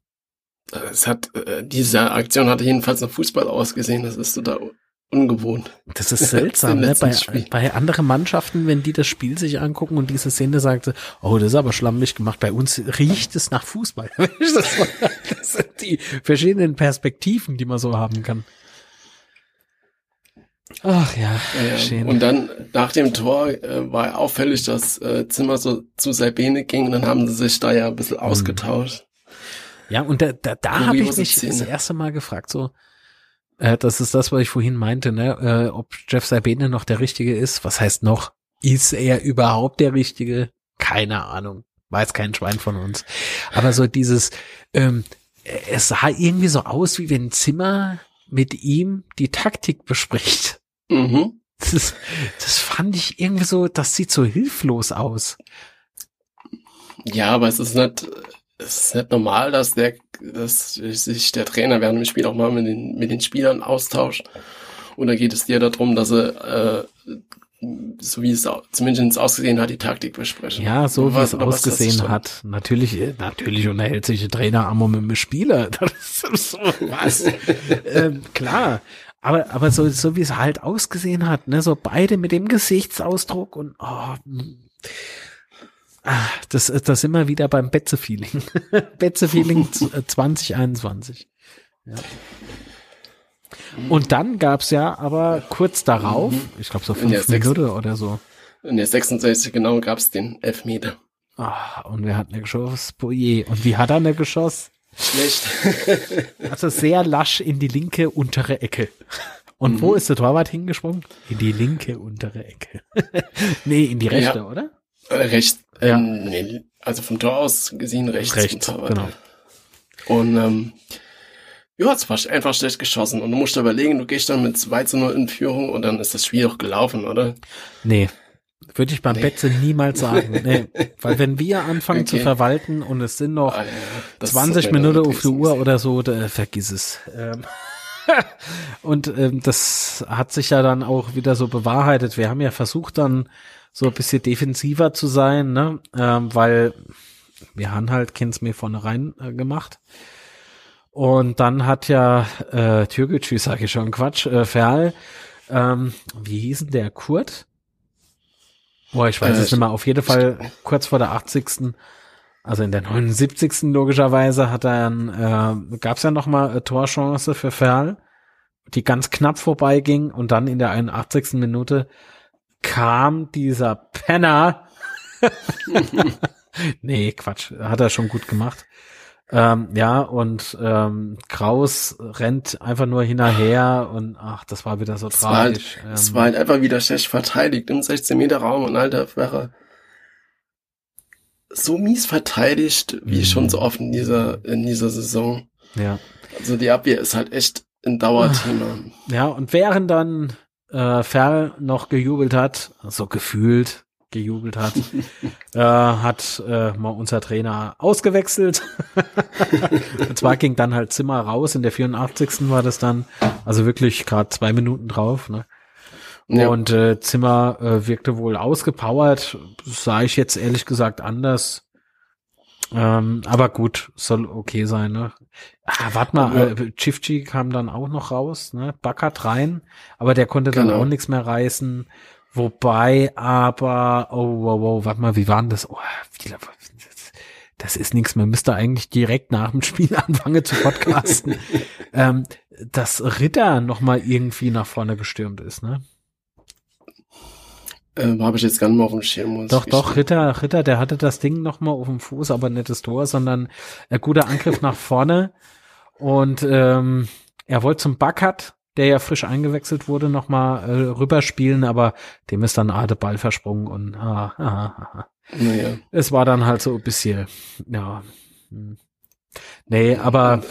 Es hat, äh, diese Aktion hatte jedenfalls nach Fußball ausgesehen. Das ist total ungewohnt. Das ist seltsam, ne? Bei, bei anderen Mannschaften, wenn die das Spiel sich angucken und diese Szene sagt, oh, das ist aber schlammig gemacht. Bei uns riecht es nach Fußball. das sind die verschiedenen Perspektiven, die man so haben kann. Ach ja, ja schön. Und dann nach dem Tor äh, war auffällig, dass äh, Zimmer so zu Sabine ging und dann haben sie sich da ja ein bisschen mhm. ausgetauscht. Ja, und da, da, da habe ich mich das erste Mal gefragt, so, Äh, das ist das, was ich vorhin meinte, ne? Äh, ob Jeff Sabine noch der Richtige ist. Was heißt noch? Ist er überhaupt der Richtige? Keine Ahnung. Weiß kein Schwein von uns. Aber so dieses, ähm, es sah irgendwie so aus, wie wenn Zimmer mit ihm die Taktik bespricht. Mhm. Das, das fand ich irgendwie so, das sieht so hilflos aus. Ja, aber es ist nicht, es ist nicht normal, dass der, dass sich der Trainer während dem Spiel auch mal mit den, mit den Spielern austauscht. Und da geht es dir darum, dass er, äh, so wie es zumindest ausgesehen hat, die Taktik besprechen. Ja, so wie es ausgesehen hat. Natürlich, äh, natürlich unterhält sich der Trainer am mit dem Spieler. Das ist so was. ähm, klar. Aber, aber so, so wie es halt ausgesehen hat, ne, so beide mit dem Gesichtsausdruck und, oh, Ah, das, das sind wir wieder beim Betze-Feeling. Betze-Feeling 2021. Ja. Und dann gab's ja aber kurz darauf, mhm. ich glaube so fünf Minuten oder so. In der 66 genau gab's den Elfmeter. Ah, und wer hat eine Geschoss? Boje. Und wie hat er eine Geschoss? Schlecht. also sehr lasch in die linke untere Ecke. Und mhm. wo ist der Torwart hingesprungen? In die linke untere Ecke. nee, in die rechte, ja. oder? Äh, rechts. Ja. Ähm, nee, also vom Tor aus gesehen rechts. Rechts, genau. Und ähm, ja, es war einfach schlecht geschossen. Und du musst überlegen, du gehst dann mit 2 zu 0 in Führung und dann ist das Spiel auch gelaufen, oder? Nee. Würde ich beim nee. Betze niemals sagen. Nee. Weil wenn wir anfangen okay. zu verwalten und es sind noch ah, ja, 20 Minuten auf die Uhr oder so, da, vergiss es. Ähm. und ähm, das hat sich ja dann auch wieder so bewahrheitet. Wir haben ja versucht dann so ein bisschen defensiver zu sein, ne? Ähm, weil wir haben halt Kins mir vornherein äh, gemacht. Und dann hat ja äh, Türkgücü, sage ich schon, Quatsch, äh, Ferl, ähm, wie hießen der, Kurt? Boah, ich weiß äh, es nicht mehr. Auf jeden Fall kurz vor der 80. Also in der 79. logischerweise hat er äh, gab es ja noch mal eine Torchance für Ferl, die ganz knapp vorbeiging und dann in der 81. Minute kam dieser Penner. nee, Quatsch, hat er schon gut gemacht. Ähm, ja, und ähm, Kraus rennt einfach nur hinterher und ach, das war wieder so es tragisch. War halt, ähm, es war halt einfach wieder schlecht verteidigt im 16 Meter Raum und alter wäre so mies verteidigt, wie mhm. schon so oft in dieser, in dieser Saison. Ja. Also die Abwehr ist halt echt ein Dauerthema. Ja, und während dann äh, Ferl noch gejubelt hat, so gefühlt gejubelt hat, äh, hat äh, mal unser Trainer ausgewechselt. Und zwar ging dann halt Zimmer raus, in der 84. war das dann, also wirklich gerade zwei Minuten drauf. Ne? Ja. Und äh, Zimmer äh, wirkte wohl ausgepowert, sah ich jetzt ehrlich gesagt anders. Ähm, aber gut, soll okay sein, ne? Ah, warte mal, ja. äh, Chifchi kam dann auch noch raus, ne? Backert rein, aber der konnte dann genau. auch nichts mehr reißen. Wobei aber, oh, wow, wow, warte mal, wie waren das? Oh, wie, das ist nichts, man müsste eigentlich direkt nach dem Spiel anfangen zu podcasten. ähm, dass Ritter noch mal irgendwie nach vorne gestürmt ist, ne? Äh, habe ich jetzt gar nicht mehr auf dem Schirm. Doch, doch, Ritter, Ritter, der hatte das Ding noch mal auf dem Fuß, aber nettes Tor, sondern ein guter Angriff nach vorne. Und ähm, er wollte zum Backert, der ja frisch eingewechselt wurde, noch mal äh, rüberspielen, aber dem ist dann ah, der Ball versprungen und ah, ah, ah, ah. Naja. es war dann halt so ein bisschen, ja. Hm. Nee, aber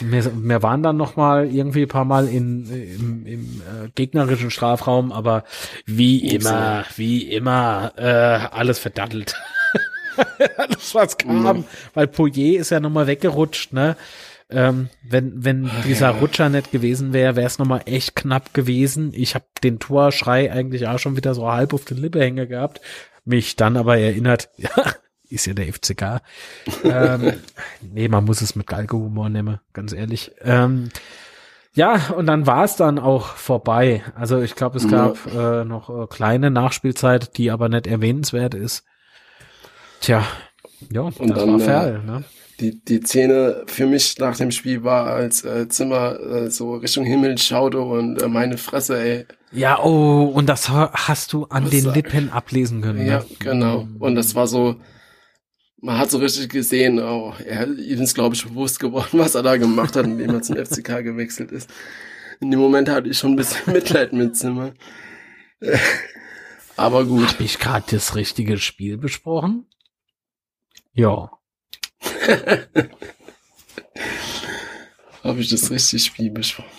wir, wir waren dann noch mal irgendwie ein paar Mal in, im, im äh, gegnerischen Strafraum, aber wie immer, wie immer, äh, alles verdattelt. alles, was kam, mhm. weil Poyer ist ja noch mal weggerutscht, ne? Ähm, wenn wenn dieser Rutscher nicht gewesen wäre, wäre es noch mal echt knapp gewesen. Ich habe den Torschrei eigentlich auch schon wieder so halb auf den Lippe hängen gehabt, mich dann aber erinnert, ja, ist ja der FCK. ähm, nee, man muss es mit Galgenhumor nehmen, ganz ehrlich. Ähm, ja, und dann war es dann auch vorbei. Also ich glaube, es gab ja. äh, noch äh, kleine Nachspielzeit, die aber nicht erwähnenswert ist. Tja, ja, und das dann, war fair, äh, ne? Die, die Szene für mich nach dem Spiel war, als äh, Zimmer äh, so Richtung Himmel schaute und äh, meine Fresse, ey. Ja, oh, und das hast du an den Lippen ablesen können. Ja, ne? genau. Und das war so, man hat so richtig gesehen, oh, er ihm ist, glaube ich, bewusst geworden, was er da gemacht hat, indem er zum FCK gewechselt ist. In dem Moment hatte ich schon ein bisschen Mitleid mit Zimmer. Aber gut. Habe ich gerade das richtige Spiel besprochen? Ja. Habe ich das richtige Spiel besprochen?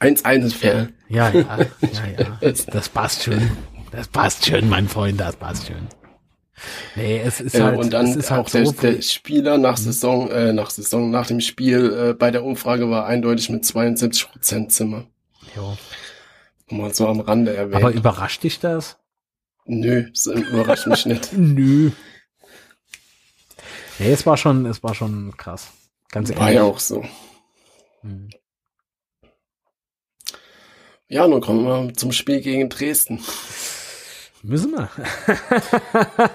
1-1 ist fair. Ja, ja, ja, ja. Das passt schon. Das passt schon, mein Freund, das passt schon. Nee, es ist ja, halt, und dann ist halt auch so der, der, Spieler nach mhm. Saison, äh, nach Saison, nach dem Spiel äh, bei der Umfrage war eindeutig mit 72 Prozent Zimmer. Ja. Mal so am Rande erwähnt. Aber überrascht dich das? Nö, es überrascht mich nicht. Nö. Nee, es war schon, es war schon krass. Ganz ehrlich. War ja auch so. Hm. Ja, nun kommen wir zum Spiel gegen Dresden. Müssen wir.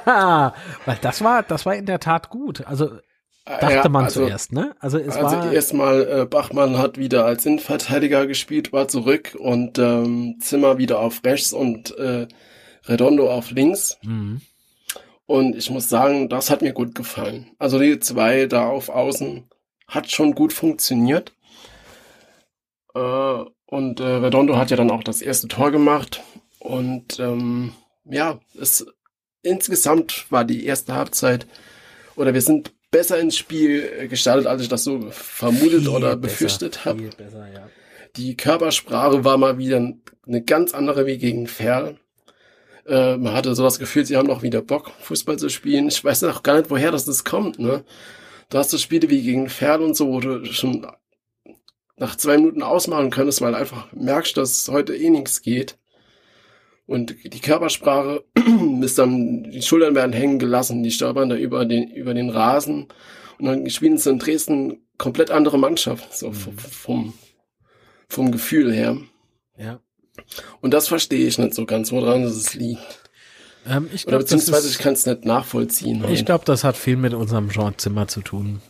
Weil das war, das war in der Tat gut. Also dachte ja, man also, zuerst, ne? Also es also war erstmal äh, Bachmann hat wieder als Innenverteidiger gespielt, war zurück und ähm, Zimmer wieder auf rechts und äh, Redondo auf links. Mhm. Und ich muss sagen, das hat mir gut gefallen. Also die zwei da auf Außen hat schon gut funktioniert. Äh, und äh, Redondo hat ja dann auch das erste Tor gemacht. Und ähm, ja, es insgesamt war die erste Halbzeit oder wir sind besser ins Spiel gestartet, als ich das so vermutet viel oder befürchtet habe. Ja. Die Körpersprache war mal wieder eine ganz andere wie gegen Ferl. Äh, man hatte so das Gefühl, sie haben noch wieder Bock, Fußball zu spielen. Ich weiß auch gar nicht, woher das, das kommt. Ne? Du hast so Spiele wie gegen Ferl und so, wo du schon nach zwei Minuten ausmachen könntest, weil du einfach merkst, dass heute eh nichts geht. Und die Körpersprache ist dann, die Schultern werden hängen gelassen, die stolpern da über den, über den Rasen. Und dann spielen sie in Dresden komplett andere Mannschaft, so mhm. vom, vom Gefühl her. Ja. Und das verstehe ich nicht so ganz, woran es liegt. Ähm, ich glaub, Oder beziehungsweise ist, ich kann es nicht nachvollziehen. Ich glaube, das hat viel mit unserem Jean Zimmer zu tun.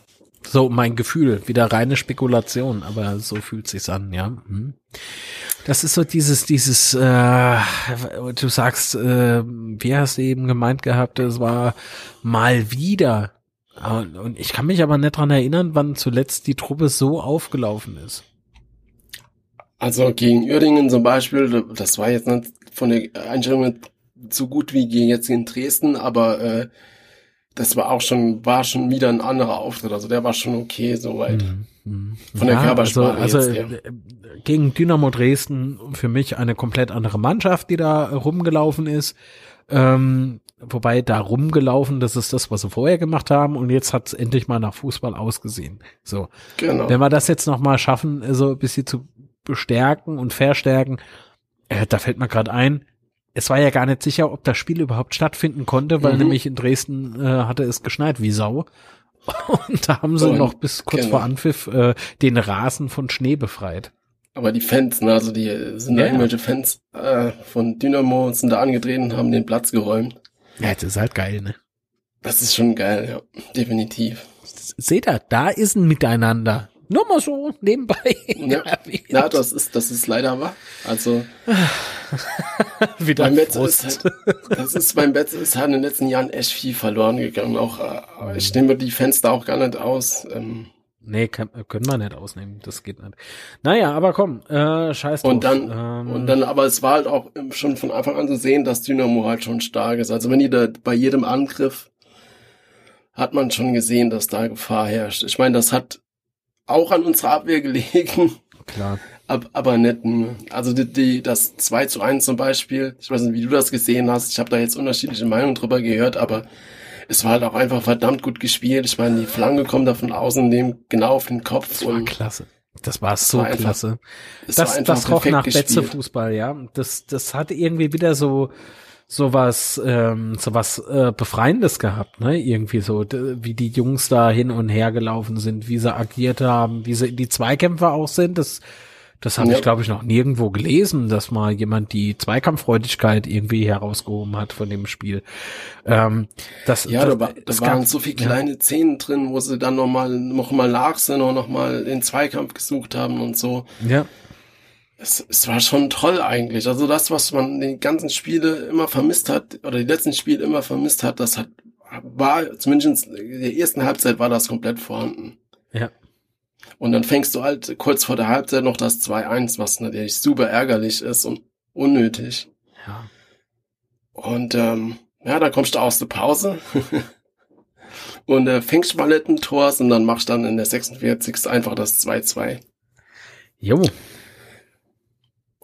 So mein Gefühl, wieder reine Spekulation, aber so fühlt sich's an, ja. Hm. Das ist so dieses, dieses, äh, du sagst, äh, wie hast du eben gemeint gehabt, es war mal wieder. Und ich kann mich aber nicht dran erinnern, wann zuletzt die Truppe so aufgelaufen ist. Also gegen Uerdingen zum Beispiel, das war jetzt nicht von der Einstellung so gut wie gegen jetzt in Dresden, aber äh, das war auch schon, war schon wieder ein anderer Auftritt. Also der war schon okay soweit. Mhm. Von der ja, Körpersprache. Also, also jetzt, ja. gegen Dynamo Dresden für mich eine komplett andere Mannschaft, die da rumgelaufen ist. Ähm, wobei da rumgelaufen, das ist das, was sie vorher gemacht haben und jetzt hat es endlich mal nach Fußball ausgesehen. So. Genau. Wenn wir das jetzt nochmal schaffen, so ein bisschen zu bestärken und verstärken, äh, da fällt mir gerade ein, es war ja gar nicht sicher, ob das Spiel überhaupt stattfinden konnte, weil mhm. nämlich in Dresden äh, hatte es geschneit wie Sau. Und da haben sie und, noch bis kurz genau. vor Anpfiff äh, den Rasen von Schnee befreit. Aber die Fans, ne, also die sind ja, da irgendwelche Fans äh, von Dynamo sind da angedreht und haben den Platz geräumt. Ja, das ist halt geil, ne? Das ist schon geil, ja, definitiv. Seht ihr, da ist ein Miteinander. Nur mal so nebenbei. Ja, ja das ist, das ist leider wahr. Also, Wieder beim Metz ist, halt, das ist beim Metz ist halt in den letzten Jahren echt viel verloren gegangen. Auch, äh, ich nehme die Fenster auch gar nicht aus. Ähm, Nee, kann, können wir nicht ausnehmen. Das geht nicht. Naja, aber komm, äh, scheiß drauf. Und dann, ähm, und dann, aber es war halt auch schon von Anfang an zu sehen, dass Dynamo halt schon stark ist. Also wenn die da bei jedem Angriff hat man schon gesehen, dass da Gefahr herrscht. Ich meine, das hat auch an unserer Abwehr gelegen. Klar. Ab, aber nicht Also die, die, das 2 zu 1 zum Beispiel, ich weiß nicht, wie du das gesehen hast, ich habe da jetzt unterschiedliche Meinungen drüber gehört, aber es war halt auch einfach verdammt gut gespielt. Ich meine, die Flanke kommt da von außen dem genau auf den Kopf. Das war klasse. Das war so war klasse. Einfach, das, das roch nach Betze-Fußball, ja. Das, das hat irgendwie wieder so, sowas ähm, sowas äh, befreiendes gehabt, ne? Irgendwie so, wie die Jungs da hin und her gelaufen sind, wie sie agiert haben, wie sie in die Zweikämpfe auch sind. Das das habe ja. ich glaube ich noch nirgendwo gelesen, dass mal jemand die Zweikampffreudigkeit irgendwie herausgehoben hat von dem Spiel. Ähm, das, ja, das, da, da waren gab, so viele kleine ja. Szenen drin, wo sie dann nochmal noch mal nach sind und nochmal den Zweikampf gesucht haben und so. Ja es, es war schon toll eigentlich. Also das, was man die ganzen Spiele immer vermisst hat, oder die letzten Spiele immer vermisst hat, das hat war zumindest in der ersten Halbzeit war das komplett vorhanden. Ja. Und dann fängst du halt kurz vor der Halbzeit noch das 2-1, was natürlich super ärgerlich ist und unnötig. Ja. Und ähm, ja, dann kommst du aus der Pause und äh, fängst mal ein Tor, und dann machst dann in der 46. einfach das 2-2. Jo.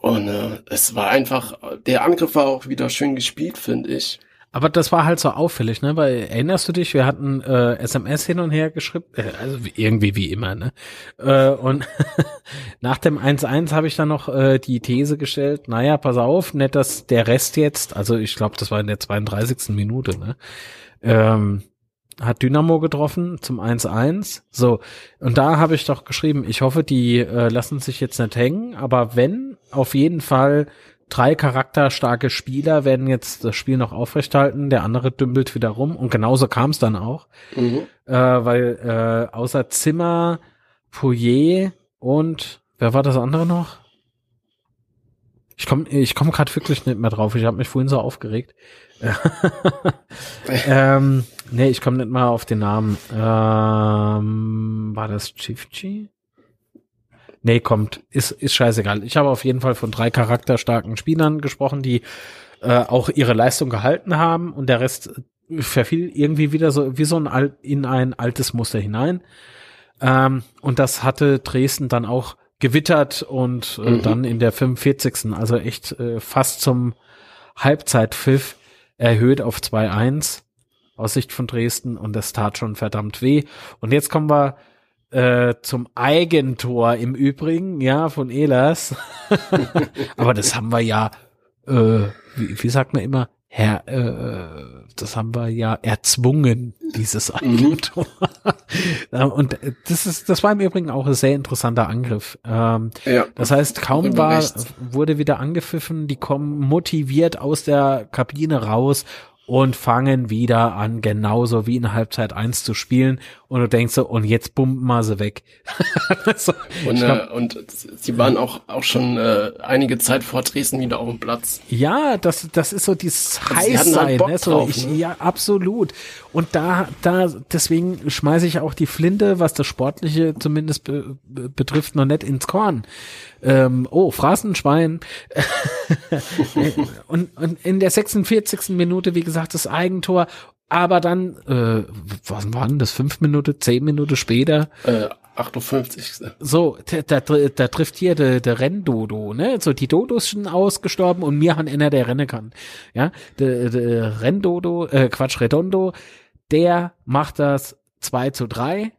Und äh, es war einfach, der Angriff war auch wieder schön gespielt, finde ich. Aber das war halt so auffällig, ne? Weil erinnerst du dich, wir hatten äh, SMS hin und her geschrieben, äh, also wie, irgendwie wie immer, ne? Äh, und nach dem 1-1 habe ich dann noch äh, die These gestellt, naja, pass auf, nicht, dass der Rest jetzt, also ich glaube, das war in der 32. Minute, ne? Ähm, hat Dynamo getroffen zum 1-1. So, und da habe ich doch geschrieben, ich hoffe, die äh, lassen sich jetzt nicht hängen, aber wenn, auf jeden Fall drei charakterstarke Spieler werden jetzt das Spiel noch aufrechthalten, der andere dümpelt wieder rum und genauso kam es dann auch, Mhm. äh, weil äh, außer Zimmer, Pouillet und wer war das andere noch? Ich komme ich komm gerade wirklich nicht mehr drauf. Ich habe mich vorhin so aufgeregt. ähm, nee, ich komme nicht mal auf den Namen. Ähm, war das Chifchi? Nee, kommt. Ist, ist scheißegal. Ich habe auf jeden Fall von drei charakterstarken Spielern gesprochen, die äh, auch ihre Leistung gehalten haben und der Rest äh, verfiel irgendwie wieder so wie so ein Al in ein altes Muster hinein. Ähm, und das hatte Dresden dann auch gewittert und äh, Mhm. dann in der 45. also echt äh, fast zum Halbzeitpfiff erhöht auf 2-1 aus Sicht von Dresden und das tat schon verdammt weh. Und jetzt kommen wir äh, zum Eigentor im Übrigen, ja, von Elas. Aber das haben wir ja, äh, wie, wie sagt man immer, Herr, äh, das haben wir ja erzwungen, dieses Eigentor. Ja, und das ist, das war im Übrigen auch ein sehr interessanter Angriff. Ähm, Ja. das heißt, kaum war, rechts. wurde wieder angepfiffen, die kommen motiviert aus der Kabine raus und fangen wieder an, genauso wie in Halbzeit eins zu spielen. Und du denkst so, und jetzt pumpen wir sie weg. so, Und, glaub, äh, und sie waren auch, auch schon äh, einige Zeit vor Dresden wieder auf dem Platz. ja, das, das ist so dieses Also halt Heißsein, Bock ne? So, ich, ne? ja, absolut. Und da, da, deswegen schmeiße ich auch die Flinte, was das Sportliche zumindest be, betrifft, noch nicht ins Korn. Ähm, oh, Phrasenschwein. und, und in der 46. Minute, wie gesagt, das Eigentor. Aber dann, äh, was waren das, fünf Minuten, zehn Minuten später, Äh, 58. so, da, da, da trifft hier der, der Renndodo, ne? So, die Dodos sind ausgestorben und mir han einer, der rennen kann. Ja, der, der Renndodo, äh, Quatsch, Redondo, der macht das 2 zu 3.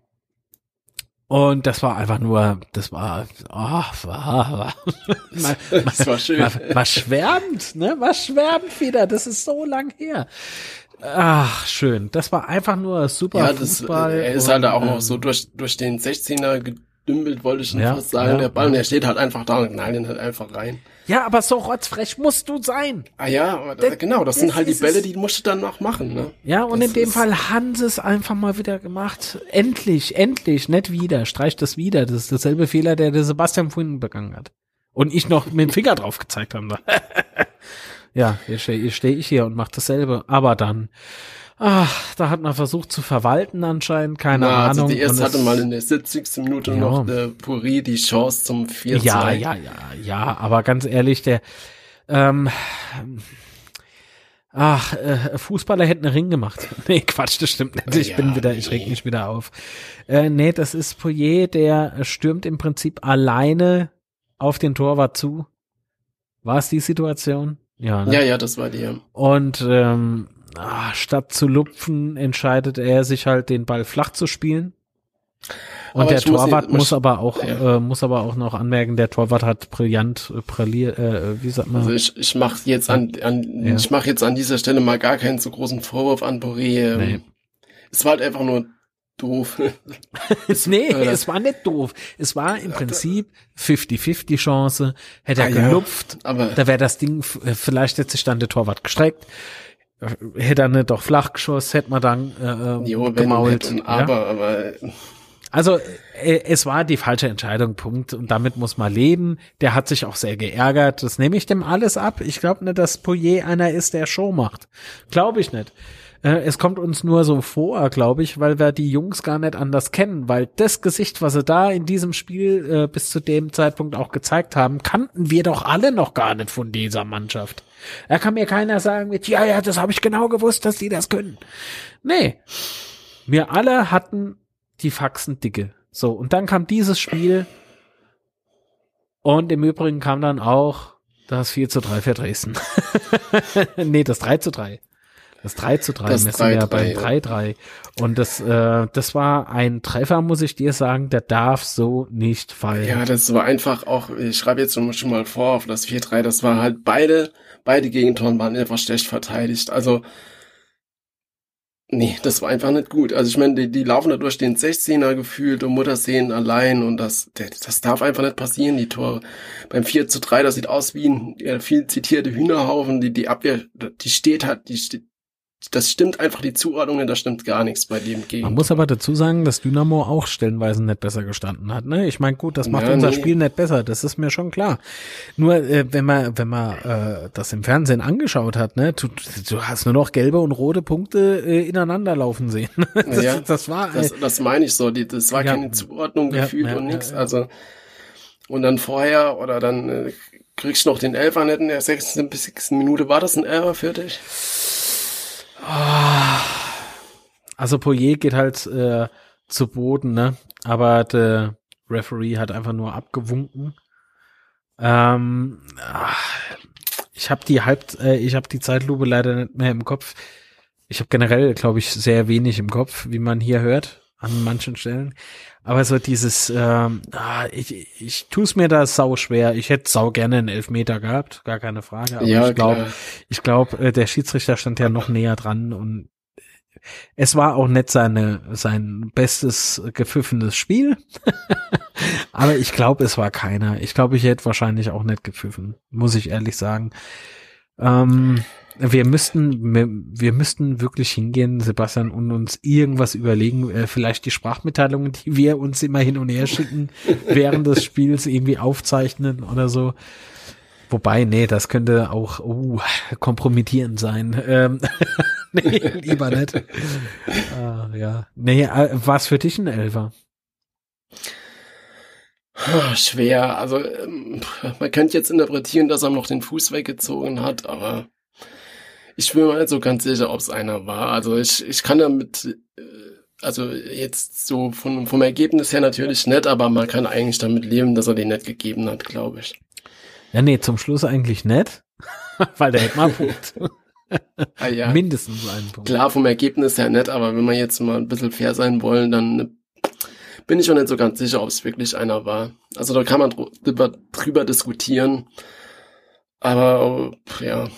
Und das war einfach nur, das war, oh, war, war, man, Das war schön. man, man schwärmt, ne? Man schwärmt wieder, das ist so lang her. Ach, schön. Das war einfach nur super Ja, das, Fußball. er ist und, halt auch ähm, noch so durch, durch den 16er gedümpelt, wollte ich schon Ja, fast sagen, ja, der Ball, ja. der steht halt einfach da und knallt ihn halt einfach rein. Ja, aber so rotzfrech musst du sein. Ah ja, aber da, Das- genau, das, das sind halt die Bälle, die musst du dann noch machen, ne? Ja, und Das in dem Fall haben sie es einfach mal wieder gemacht. Endlich, endlich, nicht wieder. Streicht das wieder. Das ist dasselbe Fehler, der der Sebastian vorhin begangen hat. Und ich noch mit dem Finger drauf gezeigt habe. ja, jetzt stehe steh ich hier und mache dasselbe. Aber dann, ach, da hat man versucht zu verwalten anscheinend. Keine Na, also Ahnung. die erste hatte mal in der 70. Minute Ja. noch äh, Puri die Chance zum 4 Ja, ja, ja, ja, aber ganz ehrlich, der ähm, ach, äh, Fußballer hätten einen Ring gemacht. Nee, Quatsch, das stimmt nicht. Ich Ja, bin wieder, ich reg mich wieder auf. Äh, nee, das ist Poirier, der stürmt im Prinzip alleine auf den Torwart zu. War es die Situation? Ja, ne? Ja, ja, das war die. ja. Und ähm, ah, statt zu lupfen, entscheidet er sich halt, den Ball flach zu spielen. Und Aber der Torwart muss, muss- aber auch Ja. äh, muss aber auch noch anmerken, der Torwart hat brillant äh, brilliert, äh, wie sagt man? Also ich, ich mache jetzt an, an Ja. ich mache jetzt an dieser Stelle mal gar keinen so großen Vorwurf an Puri. Ähm, Nee. Es war halt einfach nur doof. nee, äh, es war nicht doof. Es war im Prinzip 50-50 Chance. Hätte er Ah, ja. gelupft, Aber da wäre das Ding, äh, vielleicht hätte sich dann der Torwart gestreckt. Äh, Hätte er nicht doch flach geschossen, hätte man dann äh, äh, jo, gemault. hätten, ja? aber, aber Also äh, es war die falsche Entscheidung, Punkt. Und damit muss man leben. Der hat sich auch sehr geärgert. Das nehme ich dem alles ab. Ich glaube nicht, dass Poirier einer ist, der Show macht. Glaube ich nicht. Äh, es kommt uns nur so vor, glaube ich, weil wir die Jungs gar nicht anders kennen, weil das Gesicht, was sie da in diesem Spiel äh, bis zu dem Zeitpunkt auch gezeigt haben, kannten wir doch alle noch gar nicht von dieser Mannschaft. Da kann mir keiner sagen mit, ja, ja, das habe ich genau gewusst, dass die das können. Nee. Wir alle hatten die Faxen dicke. So, und dann kam dieses Spiel. Und im Übrigen kam dann auch das 4 zu 3 für Dresden. nee, das 3 zu 3. Das 3 zu 3 Das messen 3 wir ja -3, bei ja. 3-3. Und das, äh, das war ein Treffer, muss ich dir sagen, der darf so nicht fallen. Ja, das war einfach auch, ich schreibe jetzt schon mal vor auf das 4-3, das war halt beide, beide Gegentoren waren einfach schlecht verteidigt. Also, nee, das war einfach nicht gut. Also ich meine, die, die laufen da durch den 16er gefühlt und Mutterseen allein und das, das darf einfach nicht passieren, die Tore. Beim 4 zu 3, das sieht aus wie ein viel zitierte Hühnerhaufen, die, die Abwehr, die steht halt, die steht, das stimmt einfach, die Zuordnung, da stimmt gar nichts bei dem Man Gegen. muss aber dazu sagen, dass Dynamo auch stellenweise nicht besser gestanden hat. Ne? Ich meine, gut, das macht Ja, unser nee. Spiel nicht besser, das ist mir schon klar. Nur äh, wenn man, wenn man äh, das im Fernsehen angeschaut hat, ne, du, du hast nur noch gelbe und rote Punkte äh, ineinander laufen sehen. das, Ja, das war äh, Das, das meine ich so, die, das war Ja. keine Zuordnung gefühlt ja, und ja. Also und dann vorher oder dann äh, kriegst du noch den Elfer nicht in der 16. bis 6. Minute. War das ein Elfer für dich? Also Poirier geht halt äh, zu Boden, ne? Aber der Referee hat einfach nur abgewunken. Ähm, ah, ich habe die Halb, äh, ich habe die Zeitlupe leider nicht mehr im Kopf. Ich habe generell, glaube ich, sehr wenig im Kopf, wie man hier hört an manchen Stellen. Aber so dieses, ähm, ah, ich, ich tue es mir da sau schwer. Ich hätte sau gerne einen Elfmeter gehabt, gar keine Frage. Aber Ja, ich glaube, ich glaube, äh, der Schiedsrichter stand ja noch näher dran und es war auch nicht seine, sein bestes gepfiffenes Spiel. Aber ich glaube, es war keiner. Ich glaube, ich hätte wahrscheinlich auch nicht gepfiffen, muss ich ehrlich sagen. Ähm, wir müssten, wir, wir müssten wirklich hingehen, Sebastian, und uns irgendwas überlegen, äh, vielleicht die Sprachmitteilungen, die wir uns immer hin und her schicken, während des Spiels irgendwie aufzeichnen oder so. Wobei, nee, das könnte auch uh, kompromittierend sein. Ähm, nee, lieber nicht. Ah, ja. Nee, äh, was für dich ein Elfer? Ah, Schwer. Also ähm, man könnte jetzt interpretieren, dass er noch den Fuß weggezogen hat, aber ich bin mir nicht so ganz sicher, ob es einer war. Also ich, ich kann damit, äh, also jetzt so von, vom Ergebnis her natürlich nicht, aber man kann eigentlich damit leben, dass er den nicht gegeben hat, glaube ich. Ja, nee, zum Schluss eigentlich nicht. Weil der hätte mal einen Punkt. Ah, ja. Mindestens einen Punkt. Klar, vom Ergebnis her nicht, aber wenn wir jetzt mal ein bisschen fair sein wollen, dann bin ich schon nicht so ganz sicher, ob es wirklich einer war. Also da kann man dr- drüber, drüber diskutieren. Aber ja,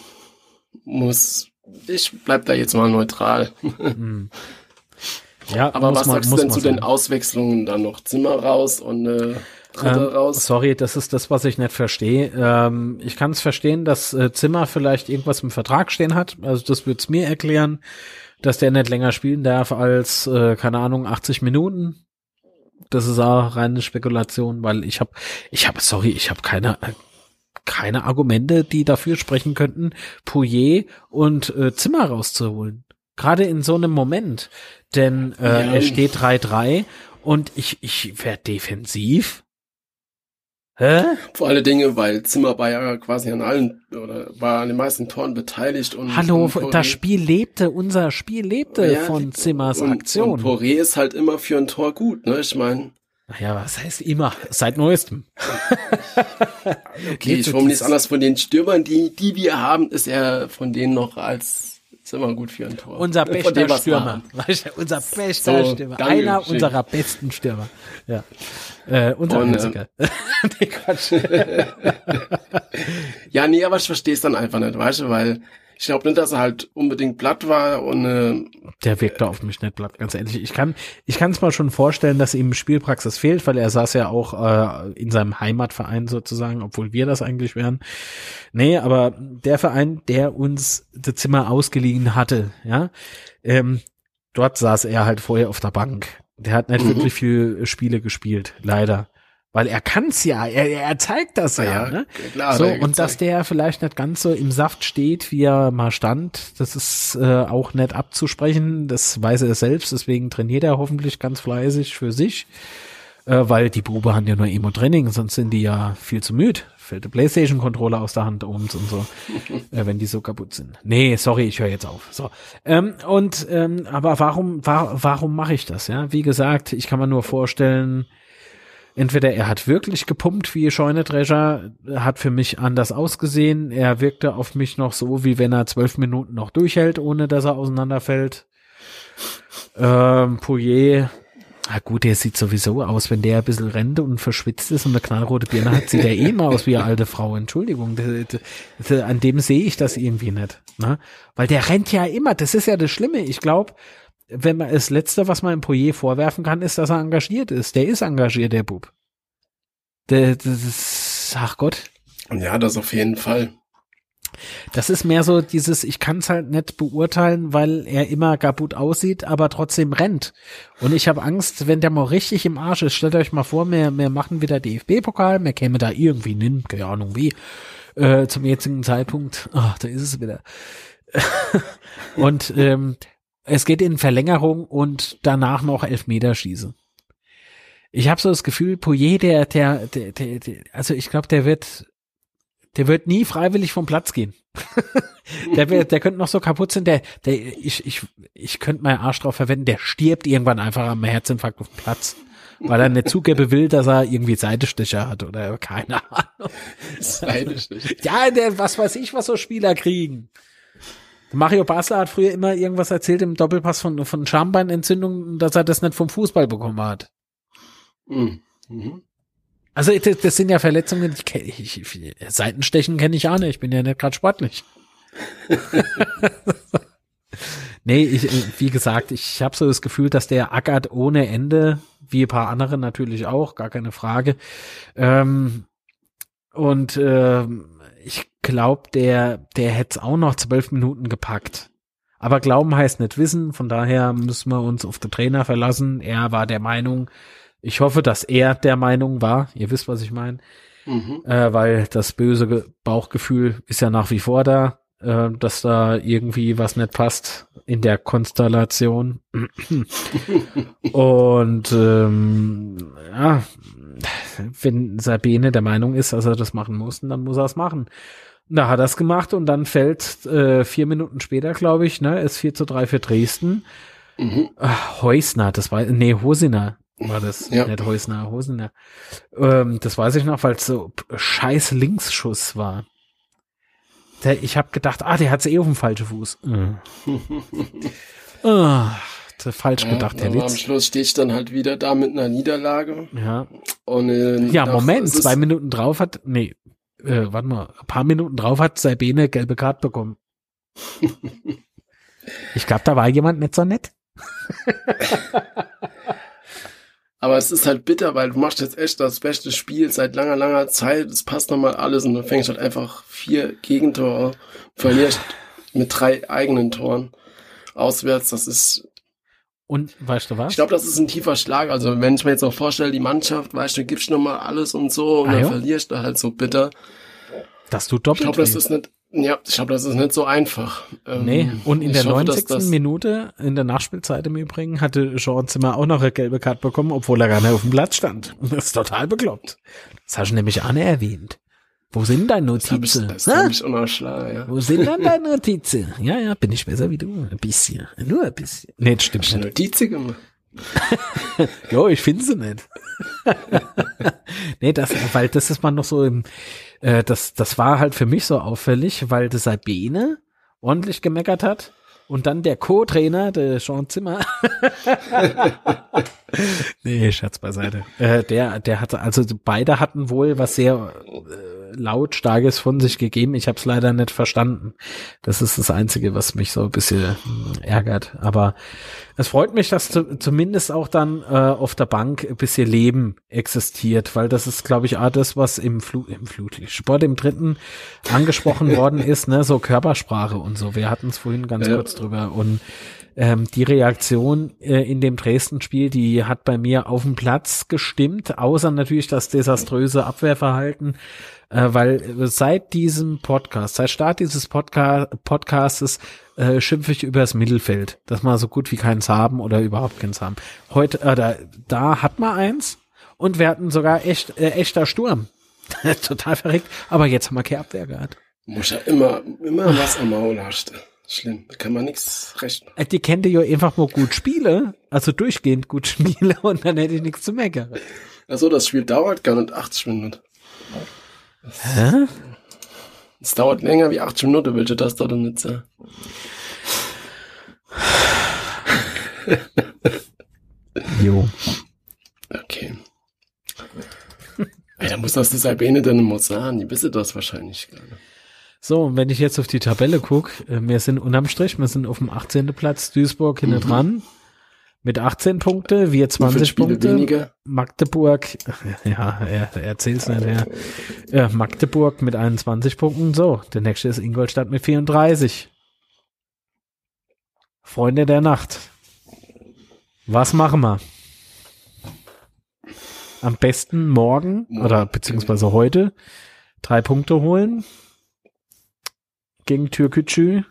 muss. Ich bleib da jetzt mal neutral. Hm. Ja, Aber was man- sagst du denn zu den sagen. Auswechslungen dann noch? Zimmer raus und äh, Dritte Ähm, raus? Sorry, das ist das, was ich nicht verstehe. Ähm, ich kann es verstehen, dass äh, Zimmer vielleicht irgendwas im Vertrag stehen hat. Also das wird's mir erklären, dass der nicht länger spielen darf als, äh, keine Ahnung, 80 Minuten. Das ist auch reine Spekulation, weil ich habe, ich habe, sorry, ich habe keine, keine Argumente, die dafür sprechen könnten, Pouillet und äh, Zimmer rauszuholen. Gerade in so einem Moment. Denn äh, Ja. er steht 3-3 und ich, ich werde defensiv. Hä? Vor alle Dinge, weil Zimmer war ja quasi an allen oder war an den meisten Toren beteiligt und Hallo, und das Spiel lebte, unser Spiel lebte Ja, von Zimmers und, Aktion. Und Poré ist halt immer für ein Tor gut, ne? Ich meine, ja, was heißt immer? Seit neuestem. okay, ich formuliere es anders von den Stürmern, die, die wir haben, ist er von denen noch als Zimmer gut für ein Tor. Unser bester Stürmer. haben. Weißt du, unser bester So, Stürmer. danke, Einer schön. unserer besten Stürmer. Ja. Äh, unser Und, einziger. nee, Quatsch. Ja, nee, aber ich verstehe es dann einfach nicht, weißt du, weil ich glaube nicht, dass er halt unbedingt platt war und äh, Der wirkte auf mich nicht platt, ganz ehrlich. Ich kann, ich kann es mal schon vorstellen, dass ihm Spielpraxis fehlt, weil er saß ja auch äh, in seinem Heimatverein sozusagen, obwohl wir das eigentlich wären. Nee, aber der Verein, der uns das Zimmer ausgeliehen hatte, ja, ähm, dort saß er halt vorher auf der Bank. Der hat nicht Mhm. wirklich viel Spiele gespielt, leider. Weil er kann's ja, er, er zeigt das ja, Ja, ne? klar, So, und dass gezeigt. der vielleicht nicht ganz so im Saft steht, wie er mal stand, das ist äh, auch nicht abzusprechen. Das weiß er selbst, deswegen trainiert er hoffentlich ganz fleißig für sich. Äh, weil die Bube haben ja nur Emo-Training, sonst sind die ja viel zu müde. Fällt der Playstation-Controller aus der Hand oben und so, äh, wenn die so kaputt sind. Nee, sorry, ich höre jetzt auf. So. Ähm, und ähm, aber warum, wa warum mache ich das? Ja, wie gesagt, ich kann mir nur vorstellen, entweder er hat wirklich gepumpt wie Scheunedrescher, hat für mich anders ausgesehen. Er wirkte auf mich noch so, wie wenn er zwölf Minuten noch durchhält, ohne dass er auseinanderfällt. Ähm, Pouillet, na gut, der sieht sowieso aus, wenn der ein bisschen rennt und verschwitzt ist und eine knallrote Birne hat, sieht er eh immer aus wie eine alte Frau. Entschuldigung, an dem sehe ich das irgendwie nicht. Ne? Weil der rennt ja immer, das ist ja das Schlimme. Ich glaube, wenn man das Letzte, was man im Pouillet vorwerfen kann, ist, dass er engagiert ist. Der ist engagiert, der Bub. Der, das ist, ach Gott, Ja, das auf jeden Fall. das ist mehr so dieses, ich kann es halt nicht beurteilen, weil er immer kaputt aussieht, aber trotzdem rennt. Und ich habe Angst, wenn der mal richtig im Arsch ist, stellt euch mal vor, wir, wir machen wieder DFB-Pokal, wir kämen da irgendwie hin, keine Ahnung wie, äh, zum jetzigen Zeitpunkt, ach, da ist es wieder. und ähm, es geht in Verlängerung und danach noch Elfmeterschieße. Ich habe so das Gefühl, Pouillet, der, der, der, der, der also ich glaube, der wird der wird nie freiwillig vom Platz gehen. der, wird, der könnte noch so kaputt sein, der, der, ich, ich, ich könnte meinen Arsch drauf verwenden, der stirbt irgendwann einfach am Herzinfarkt auf dem Platz. Weil er nicht zugeben will, dass er irgendwie Seitestecher hat oder keine Ahnung. Ja, der, was weiß ich, was so Spieler kriegen. Mario Basler hat früher immer irgendwas erzählt im Doppelpass von, von Schambeinentzündung, dass er das nicht vom Fußball bekommen hat. Mhm. Mhm. Also das, das sind ja Verletzungen, die kenn ich, ich, Seitenstechen kenne ich auch nicht, ich bin ja nicht gerade sportlich. nee, ich, wie gesagt, ich habe so das Gefühl, dass der ackert ohne Ende, wie ein paar andere natürlich auch, gar keine Frage. Ähm, und ähm, ich glaube, der, der hätte es auch noch zwölf Minuten gepackt. Aber glauben heißt nicht wissen, von daher müssen wir uns auf den Trainer verlassen. Er war der Meinung, ich hoffe, dass er der Meinung war. Ihr wisst, was ich meine. Mhm. Äh, weil das böse Ge- Bauchgefühl ist ja nach wie vor da, äh, dass da irgendwie was nicht passt in der Konstellation. Und ähm, ja, wenn Sabine der Meinung ist, dass er das machen muss, dann muss er es machen. Da hat er es gemacht und dann fällt äh, vier Minuten später, glaube ich, ne, ist 4 zu 3 für Dresden. Mhm. Ach, Heusner, das war, nee, Hosiner war das, Ja. nicht Heusner, Hosiner. Ähm, das weiß ich noch, weil es so scheiß Linksschuss war. Der, ich habe gedacht, ah, der hat's eh auf dem falschen Fuß. Mhm. ah, falsch Ja, gedacht, Herr aber am Litz. Schluss stehe ich dann halt wieder da mit einer Niederlage. Ja, Und, äh, ja Moment, es zwei Minuten drauf hat, nee, äh, warte mal, ein paar Minuten drauf hat Sabine gelbe Karte bekommen. ich glaube, da war jemand nicht so nett. Aber es ist halt bitter, weil du machst jetzt echt das beste Spiel seit langer, langer Zeit. Es passt nochmal alles und du fängst halt einfach vier Gegentore, verlierst mit drei eigenen Toren auswärts. Das ist, Und weißt du was? ich glaube, das ist ein tiefer Schlag. Also wenn ich mir jetzt auch vorstelle, die Mannschaft, weißt du, du gibst nochmal alles und so und Ah, dann ja? verlierst du halt so bitter. dass du Ich doppelt glaube, das ist nicht, ja, ich glaube, das ist nicht so einfach. Ähm, Nee, und in ich der hoffe, dass 90. das- Minute, in der Nachspielzeit im Übrigen, hatte Jean Zimmer auch noch eine gelbe Karte bekommen, obwohl er gar nicht auf dem Platz stand. Das ist total bekloppt. Das hast du nämlich auch nicht erwähnt. Wo sind deine Das ich, Notizen? das hab ich unerschlagen, ja. Wo sind dann deine Notizen? Ja, ja, bin ich besser wie du. Ein bisschen. Nur ein bisschen. Nee, das stimmt Ich nicht. Notizen gemacht. Jo, ich finde sie nicht. nee, das, weil das ist man noch so im, äh, das, das war halt für mich so auffällig, weil der Sabine ordentlich gemeckert hat und dann der Co-Trainer, der Sean Zimmer. nee, Schatz beiseite. Äh, der, der hatte, also beide hatten wohl was sehr äh, lautstarkes von sich gegeben. Ich habe es leider nicht verstanden. Das ist das Einzige, was mich so ein bisschen hm, ärgert. Aber es freut mich, dass zu, zumindest auch dann äh, auf der Bank ein bisschen Leben existiert, weil das ist, glaube ich, auch das, was im, Flu im Flutlichtsport im dritten angesprochen worden ist, ne, so Körpersprache und so. Wir hatten es vorhin ganz Ja. kurz drüber und ähm, die Reaktion äh, in dem Dresden-Spiel, die hat bei mir auf dem Platz gestimmt, außer natürlich das desaströse Abwehrverhalten, äh, weil seit diesem Podcast, seit Start dieses Podca Podcastes äh, schimpfe ich übers Mittelfeld, dass wir so gut wie keins haben oder überhaupt keins haben. Heute, äh, da, da hat man eins und wir hatten sogar echt, äh, echter Sturm. Total verrückt, aber jetzt haben wir keine Abwehr gehabt. Muss ja immer, immer was am Maul hast. Schlimm, da kann man nichts recht machen. Äh, Die kennt ja einfach mal gut spiele, also durchgehend gut spiele und dann hätte ich nichts zu meckern. Also das Spiel dauert gar nicht 80 Minuten. Hä? Es dauert länger wie 80 Minuten, welche das da nicht sagen. Jo. Okay. Ey, da muss das die Albene dann mal sagen, die wissen das wahrscheinlich nicht. So, und wenn ich jetzt auf die Tabelle gucke, äh, wir sind unterm Strich, wir sind auf dem 18. Platz, Duisburg hinten dran. Mit 18 Punkte, wir Wie viele 20 Spiele Punkte. weniger? Magdeburg, ja, er, er erzählt's nicht mehr. Ja, Magdeburg mit 21 Punkten. So, der nächste ist Ingolstadt mit 34. Freunde der Nacht. Was machen wir? Am besten morgen oder beziehungsweise heute drei Punkte holen gegen Türkücü.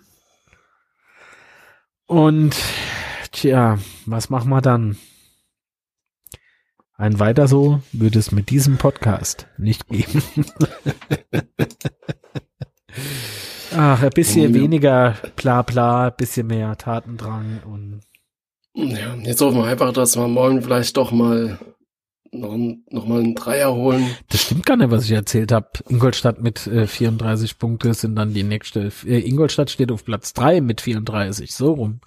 Und tja, was machen wir dann? Ein weiter so würde es mit diesem Podcast nicht geben. Ach, ein bisschen Ja. weniger bla bla, bisschen mehr Tatendrang und Ja, jetzt hoffen wir einfach, dass wir morgen vielleicht doch mal noch, ein- noch mal einen Dreier holen. das stimmt gar nicht, was ich erzählt habe. Ingolstadt mit äh, 34 Punkte sind dann die nächste. Äh, Ingolstadt steht auf Platz 3 mit 34, so rum.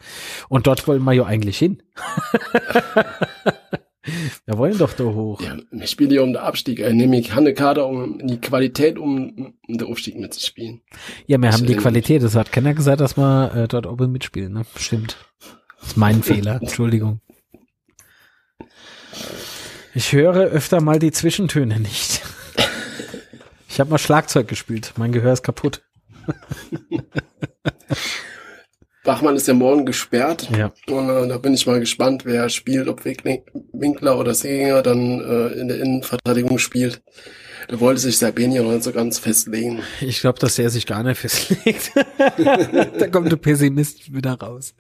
Und dort wollen wir ja eigentlich hin. wir wollen doch da hoch. Ja, wir spielen ja um den Abstieg. Äh, nehme ich eine Karte, um die Qualität, um, um den Aufstieg mitzuspielen. Ja, wir Ich haben die Qualität. Es hat keiner gesagt, dass wir äh, dort oben mitspielen. Ne? Stimmt. Das ist mein Fehler. Entschuldigung. Ich höre öfter mal die Zwischentöne nicht. Ich habe mal Schlagzeug gespielt. Mein Gehör ist kaputt. Bachmann ist ja morgen gesperrt. Ja. Und äh, da bin ich mal gespannt, wer spielt, ob Winkler oder Seginger dann äh, in der Innenverteidigung spielt. Da wollte sich Sabenia noch nicht so ganz festlegen. Ich glaube, dass er sich gar nicht festlegt. da kommt der Pessimist wieder raus.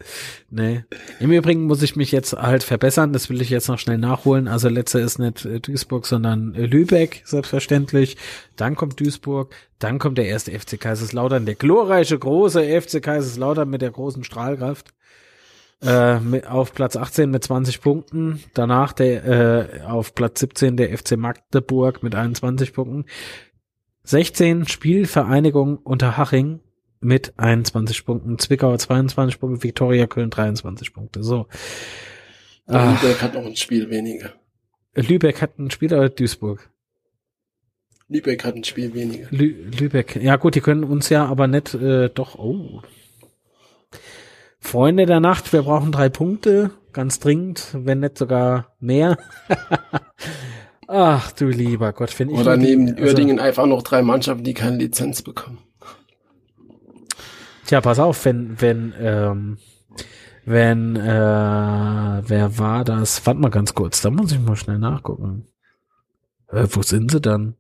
Nee. Im Übrigen muss ich mich jetzt halt verbessern. Das will ich jetzt noch schnell nachholen. Also letzter ist nicht äh, Duisburg, sondern äh, Lübeck, selbstverständlich. Dann kommt Duisburg. Dann kommt der erste FC Kaiserslautern. Der glorreiche, große FC Kaiserslautern mit der großen Strahlkraft. Äh, mit, auf Platz 18 mit 20 Punkten. Danach der äh, auf Platz 17 der FC Magdeburg mit 21 Punkten. 16 Spielvereinigung unter Haching mit 21 Punkten, Zwickau 22 Punkte, Viktoria Köln 23 Punkte. So. Ah, Lübeck hat noch ein Spiel weniger. Lübeck hat ein Spiel oder Duisburg? Lübeck hat ein Spiel weniger. Lü Lübeck. Ja gut, die können uns ja aber nicht äh, doch. Oh. Freunde der Nacht, wir brauchen drei Punkte, ganz dringend, wenn nicht sogar mehr. Ach du lieber Gott, wenn ich Oder neben also- Uerdingen einfach noch drei Mannschaften, die keine Lizenz bekommen. Tja, pass auf, wenn, wenn, ähm, wenn, äh, wer war das? Warte mal ganz kurz, da muss ich mal schnell nachgucken. Äh, wo sind sie dann?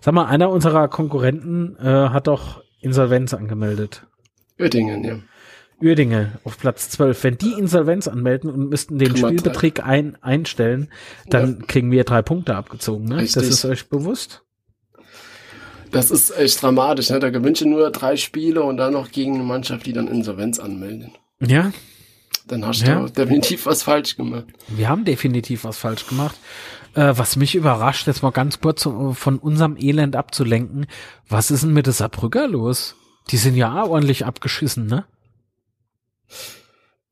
Sag mal, einer unserer Konkurrenten äh, hat doch Insolvenz angemeldet. Uerdingen, ja. Uerdinge auf Platz 12. Wenn die Insolvenz anmelden und müssten den Kriegen Spielbetrieb ein, einstellen, dann kriegen wir drei Punkte abgezogen. Ne? Das Richtig. ist euch bewusst? Das ist echt dramatisch. Ne? Da gewünsche nur drei Spiele und dann noch gegen eine Mannschaft, die dann Insolvenz anmelden. Ja, Dann hast Ja. du definitiv was falsch gemacht. Wir haben definitiv was falsch gemacht. Äh, was mich überrascht, jetzt mal ganz kurz um von unserem Elend abzulenken. Was ist denn mit der Saarbrücker los? Die sind ja ordentlich abgeschissen, ne?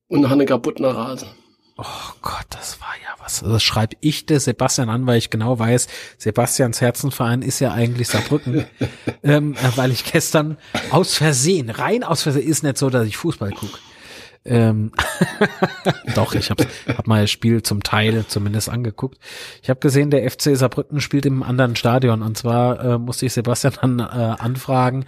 Und eine kaputte Rasen. Oh Gott, das war ja was. Das schreibe ich der Sebastian an, weil ich genau weiß, Sebastians Herzenverein ist ja eigentlich Saarbrücken. ähm, äh, weil ich gestern aus Versehen, rein aus Versehen, ist nicht so, dass ich Fußball guck. Ähm, doch, ich habe hab mal das Spiel zum Teil zumindest angeguckt. Ich habe gesehen, der FC Saarbrücken spielt im anderen Stadion und zwar äh, musste ich Sebastian dann äh, anfragen,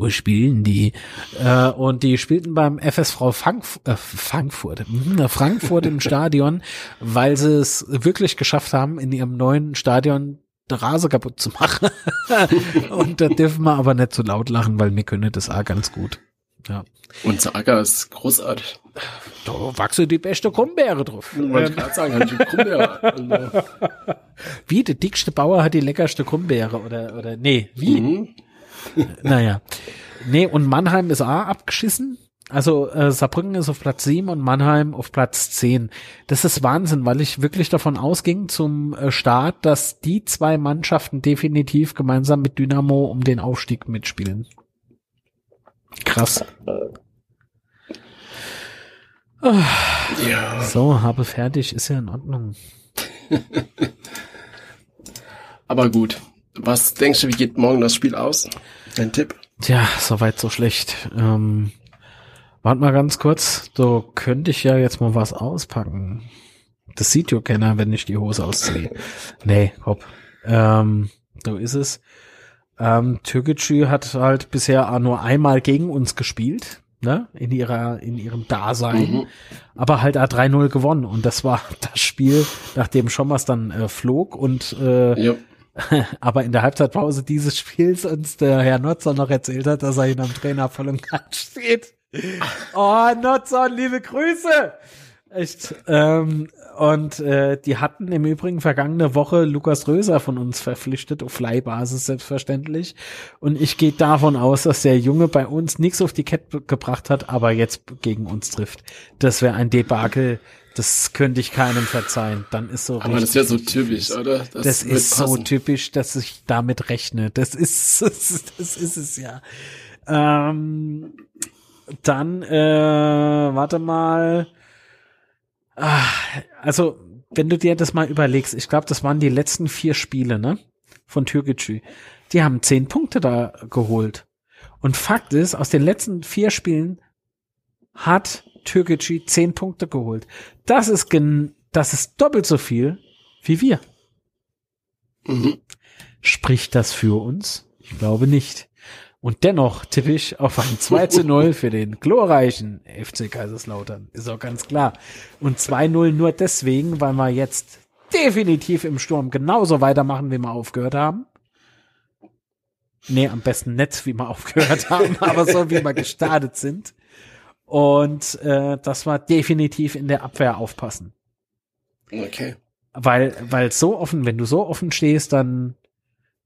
wo spielen die? Äh, und die spielten beim FSV Frank, äh, Frankfurt, äh, Frankfurt im Stadion, weil sie es wirklich geschafft haben, in ihrem neuen Stadion Rase kaputt zu machen. und da dürfen wir aber nicht zu laut lachen, weil wir können das auch ganz gut. Ja. Unser Acker ist großartig. Da wachsen die beste Krummbeere drauf. Ich wollte gerade sagen, hat die Krummbeere. Wie, der dickste Bauer hat die leckerste Krummbeere oder, oder, nee, wie? mhm. Naja. Nee, und Mannheim ist auch abgeschissen. Also äh, Saarbrücken ist auf Platz 7 und Mannheim auf Platz 10. Das ist Wahnsinn, weil ich wirklich davon ausging zum äh, Start, dass die zwei Mannschaften definitiv gemeinsam mit Dynamo um den Aufstieg mitspielen. Krass. Ja. So, habe fertig, ist ja in Ordnung. Aber gut. Was denkst du, wie geht morgen das Spiel aus? Dein Tipp? Tja, soweit so schlecht. Ähm, warte mal ganz kurz, so könnte ich ja jetzt mal was auspacken. Das sieht ja keiner, wenn ich die Hose ausziehe. nee, hopp. Ähm, so ist es. Ähm, Türkgücü hat halt bisher nur einmal gegen uns gespielt, ne, in ihrer, in ihrem Dasein, Mhm. aber halt auch 3-0 gewonnen und das war das Spiel, nachdem Schommers dann äh, flog und äh. aber in der Halbzeitpause dieses Spiels uns der Herr Notzer noch erzählt hat, dass er ihn am Trainer voll und ganz steht. Oh, Notzer, liebe Grüße! Echt. Ähm, und äh, die hatten im Übrigen vergangene Woche Lukas Röser von uns verpflichtet, auf Leihbasis selbstverständlich. Und ich gehe davon aus, dass der Junge bei uns nichts auf die Kette gebracht hat, aber jetzt gegen uns trifft. Das wäre ein Debakel, das könnte ich keinem verzeihen. Dann ist so Aber das ist ja so typisch, oder? Das, wird ist so passen. typisch, dass ich damit rechne. Das ist, das ist, das ist es ja. Ähm, dann, äh, warte mal. Ah, also, wenn du dir das mal überlegst, ich glaube, das waren die letzten vier Spiele, ne? Von Türkgücü. Die haben zehn Punkte da geholt. Und Fakt ist, aus den letzten vier Spielen hat Türkgücü zehn Punkte geholt. Das ist gen, das ist doppelt so viel wie wir. Mhm. Spricht das für uns? Ich glaube nicht. Und dennoch tippe ich auf ein 2 zu 0 für den glorreichen FC Kaiserslautern. Ist auch ganz klar. Und 2-0 nur deswegen, weil wir jetzt definitiv im Sturm genauso weitermachen, wie wir aufgehört haben. Nee, am besten nicht, wie wir aufgehört haben, aber so, wie wir gestartet sind. Und äh, dass wir definitiv in der Abwehr aufpassen. Okay. Weil, weil so offen, wenn du so offen stehst, dann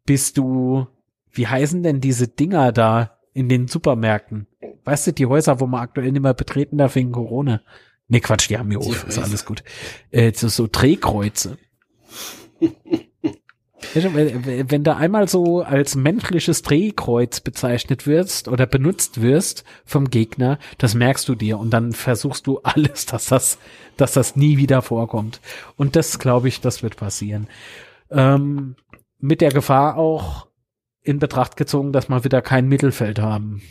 bist du, wie heißen denn diese Dinger da in den Supermärkten? Weißt du, die Häuser, wo man aktuell nicht mehr betreten darf wegen Corona? Nee, Quatsch, die haben hier auf, ist alles gut. Äh, so, so Drehkreuze. Wenn du einmal so als menschliches Drehkreuz bezeichnet wirst oder benutzt wirst vom Gegner, das merkst du dir und dann versuchst du alles, dass das, dass das nie wieder vorkommt. Und das glaube ich, das wird passieren. Ähm, mit der Gefahr auch in Betracht gezogen, dass wir wieder kein Mittelfeld haben.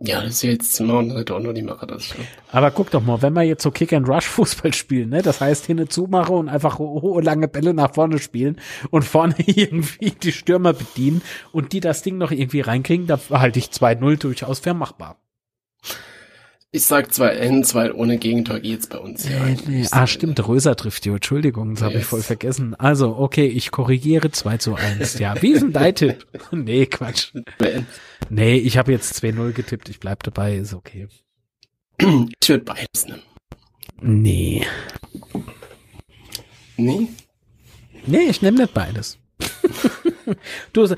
Ja, das ist jetzt morgen halt auch noch die Macher, das schon. Aber guck doch mal, wenn wir jetzt so Kick-and-Rush-Fußball spielen, ne, das heißt hinne zumache und einfach ho- hohe, lange Bälle nach vorne spielen und vorne irgendwie die Stürmer bedienen und die das Ding noch irgendwie reinkriegen, da halte ich 2-0 durchaus für machbar. Ich sag zwar N, weil ohne Gegentor geht's bei uns ja eigentlich. Ah, stimmt, Röser trifft die. Entschuldigung, das habe ich Yes. voll vergessen. Also, okay, ich korrigiere 2 zu 1. Ja, wie ist denn dein Tipp? Nee, Quatsch. Nee, ich habe jetzt 2-0 getippt, ich bleib dabei, ist okay. Ich würde beides nehmen. Nee. Nee? Nee, ich nehme nicht beides. du,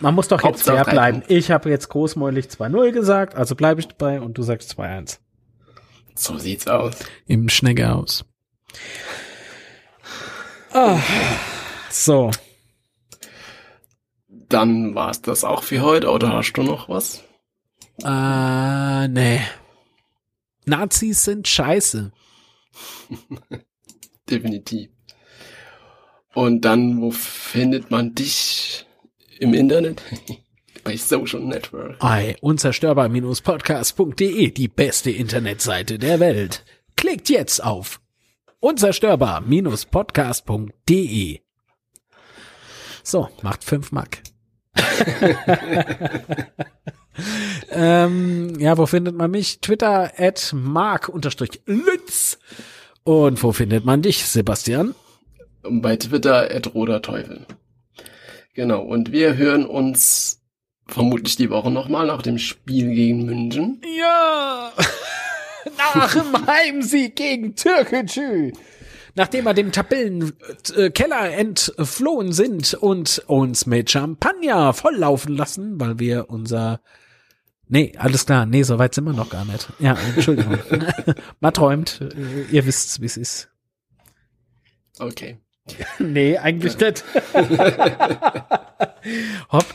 man muss doch jetzt Hauptsache fair drei bleiben. Punkte. Ich habe jetzt großmäulig 2-0 gesagt, also bleibe ich dabei und du sagst 2-1. So sieht's aus. Im Schneckehaus. Ah, so, Dann war's das auch für heute, oder hast du noch was? äh, nee. Nazis sind scheiße. Definitiv. Und dann, wo findet man dich im Internet? Bei Social Network. Ei, unzerstörbar-podcast.de, die beste Internetseite der Welt. Klickt jetzt auf unzerstörbar-podcast.de. So, macht 5 Mark. Ja, wo findet man mich? Twitter at mark-lütz. Und wo findet man dich, Sebastian? Bei Twitter at roderteufel. Genau, und wir hören uns vermutlich die Woche nochmal nach dem Spiel gegen München. Ja! nach dem Heimsieg gegen Türkgücü nachdem wir dem Tabellenkeller entflohen sind und uns mit Champagner volllaufen lassen, weil wir unser Nee, alles klar. Nee, so weit sind wir noch gar nicht. Ja, Entschuldigung. Man träumt. Ihr wisst, wie es ist. Okay. Nee, eigentlich nicht. Hopp.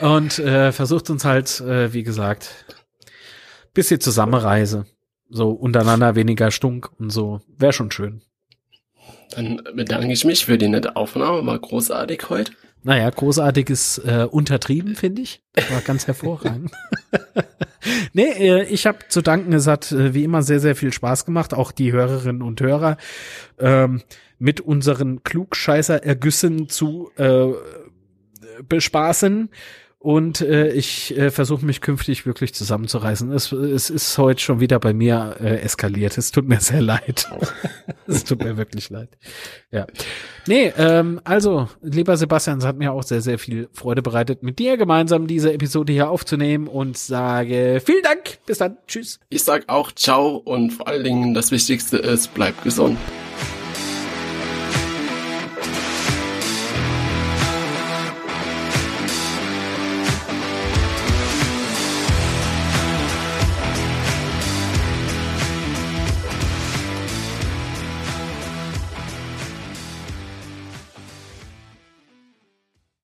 Und äh, versucht uns halt, äh, wie gesagt, bisschen Zusammenreise. So untereinander weniger Stunk und so. Wäre schon schön. Dann bedanke ich mich für die nette Aufnahme. War großartig heute. Naja, großartig ist äh, untertrieben, finde ich. War ganz hervorragend. nee, äh, ich habe zu danken, es hat äh, wie immer sehr, sehr viel Spaß gemacht, auch die Hörerinnen und Hörer ähm, mit unseren Klugscheißer-Ergüssen zu äh, bespaßen. Und äh, ich äh, versuche mich künftig wirklich zusammenzureißen. Es, es ist heute schon wieder bei mir äh, eskaliert. Es tut mir sehr leid. es tut mir wirklich leid. Ja. Nee, ähm, also, lieber Sebastian, es hat mir auch sehr, sehr viel Freude bereitet, mit dir gemeinsam diese Episode hier aufzunehmen und sage vielen Dank. Bis dann. Tschüss. Ich sag auch ciao und vor allen Dingen das Wichtigste ist, bleib gesund.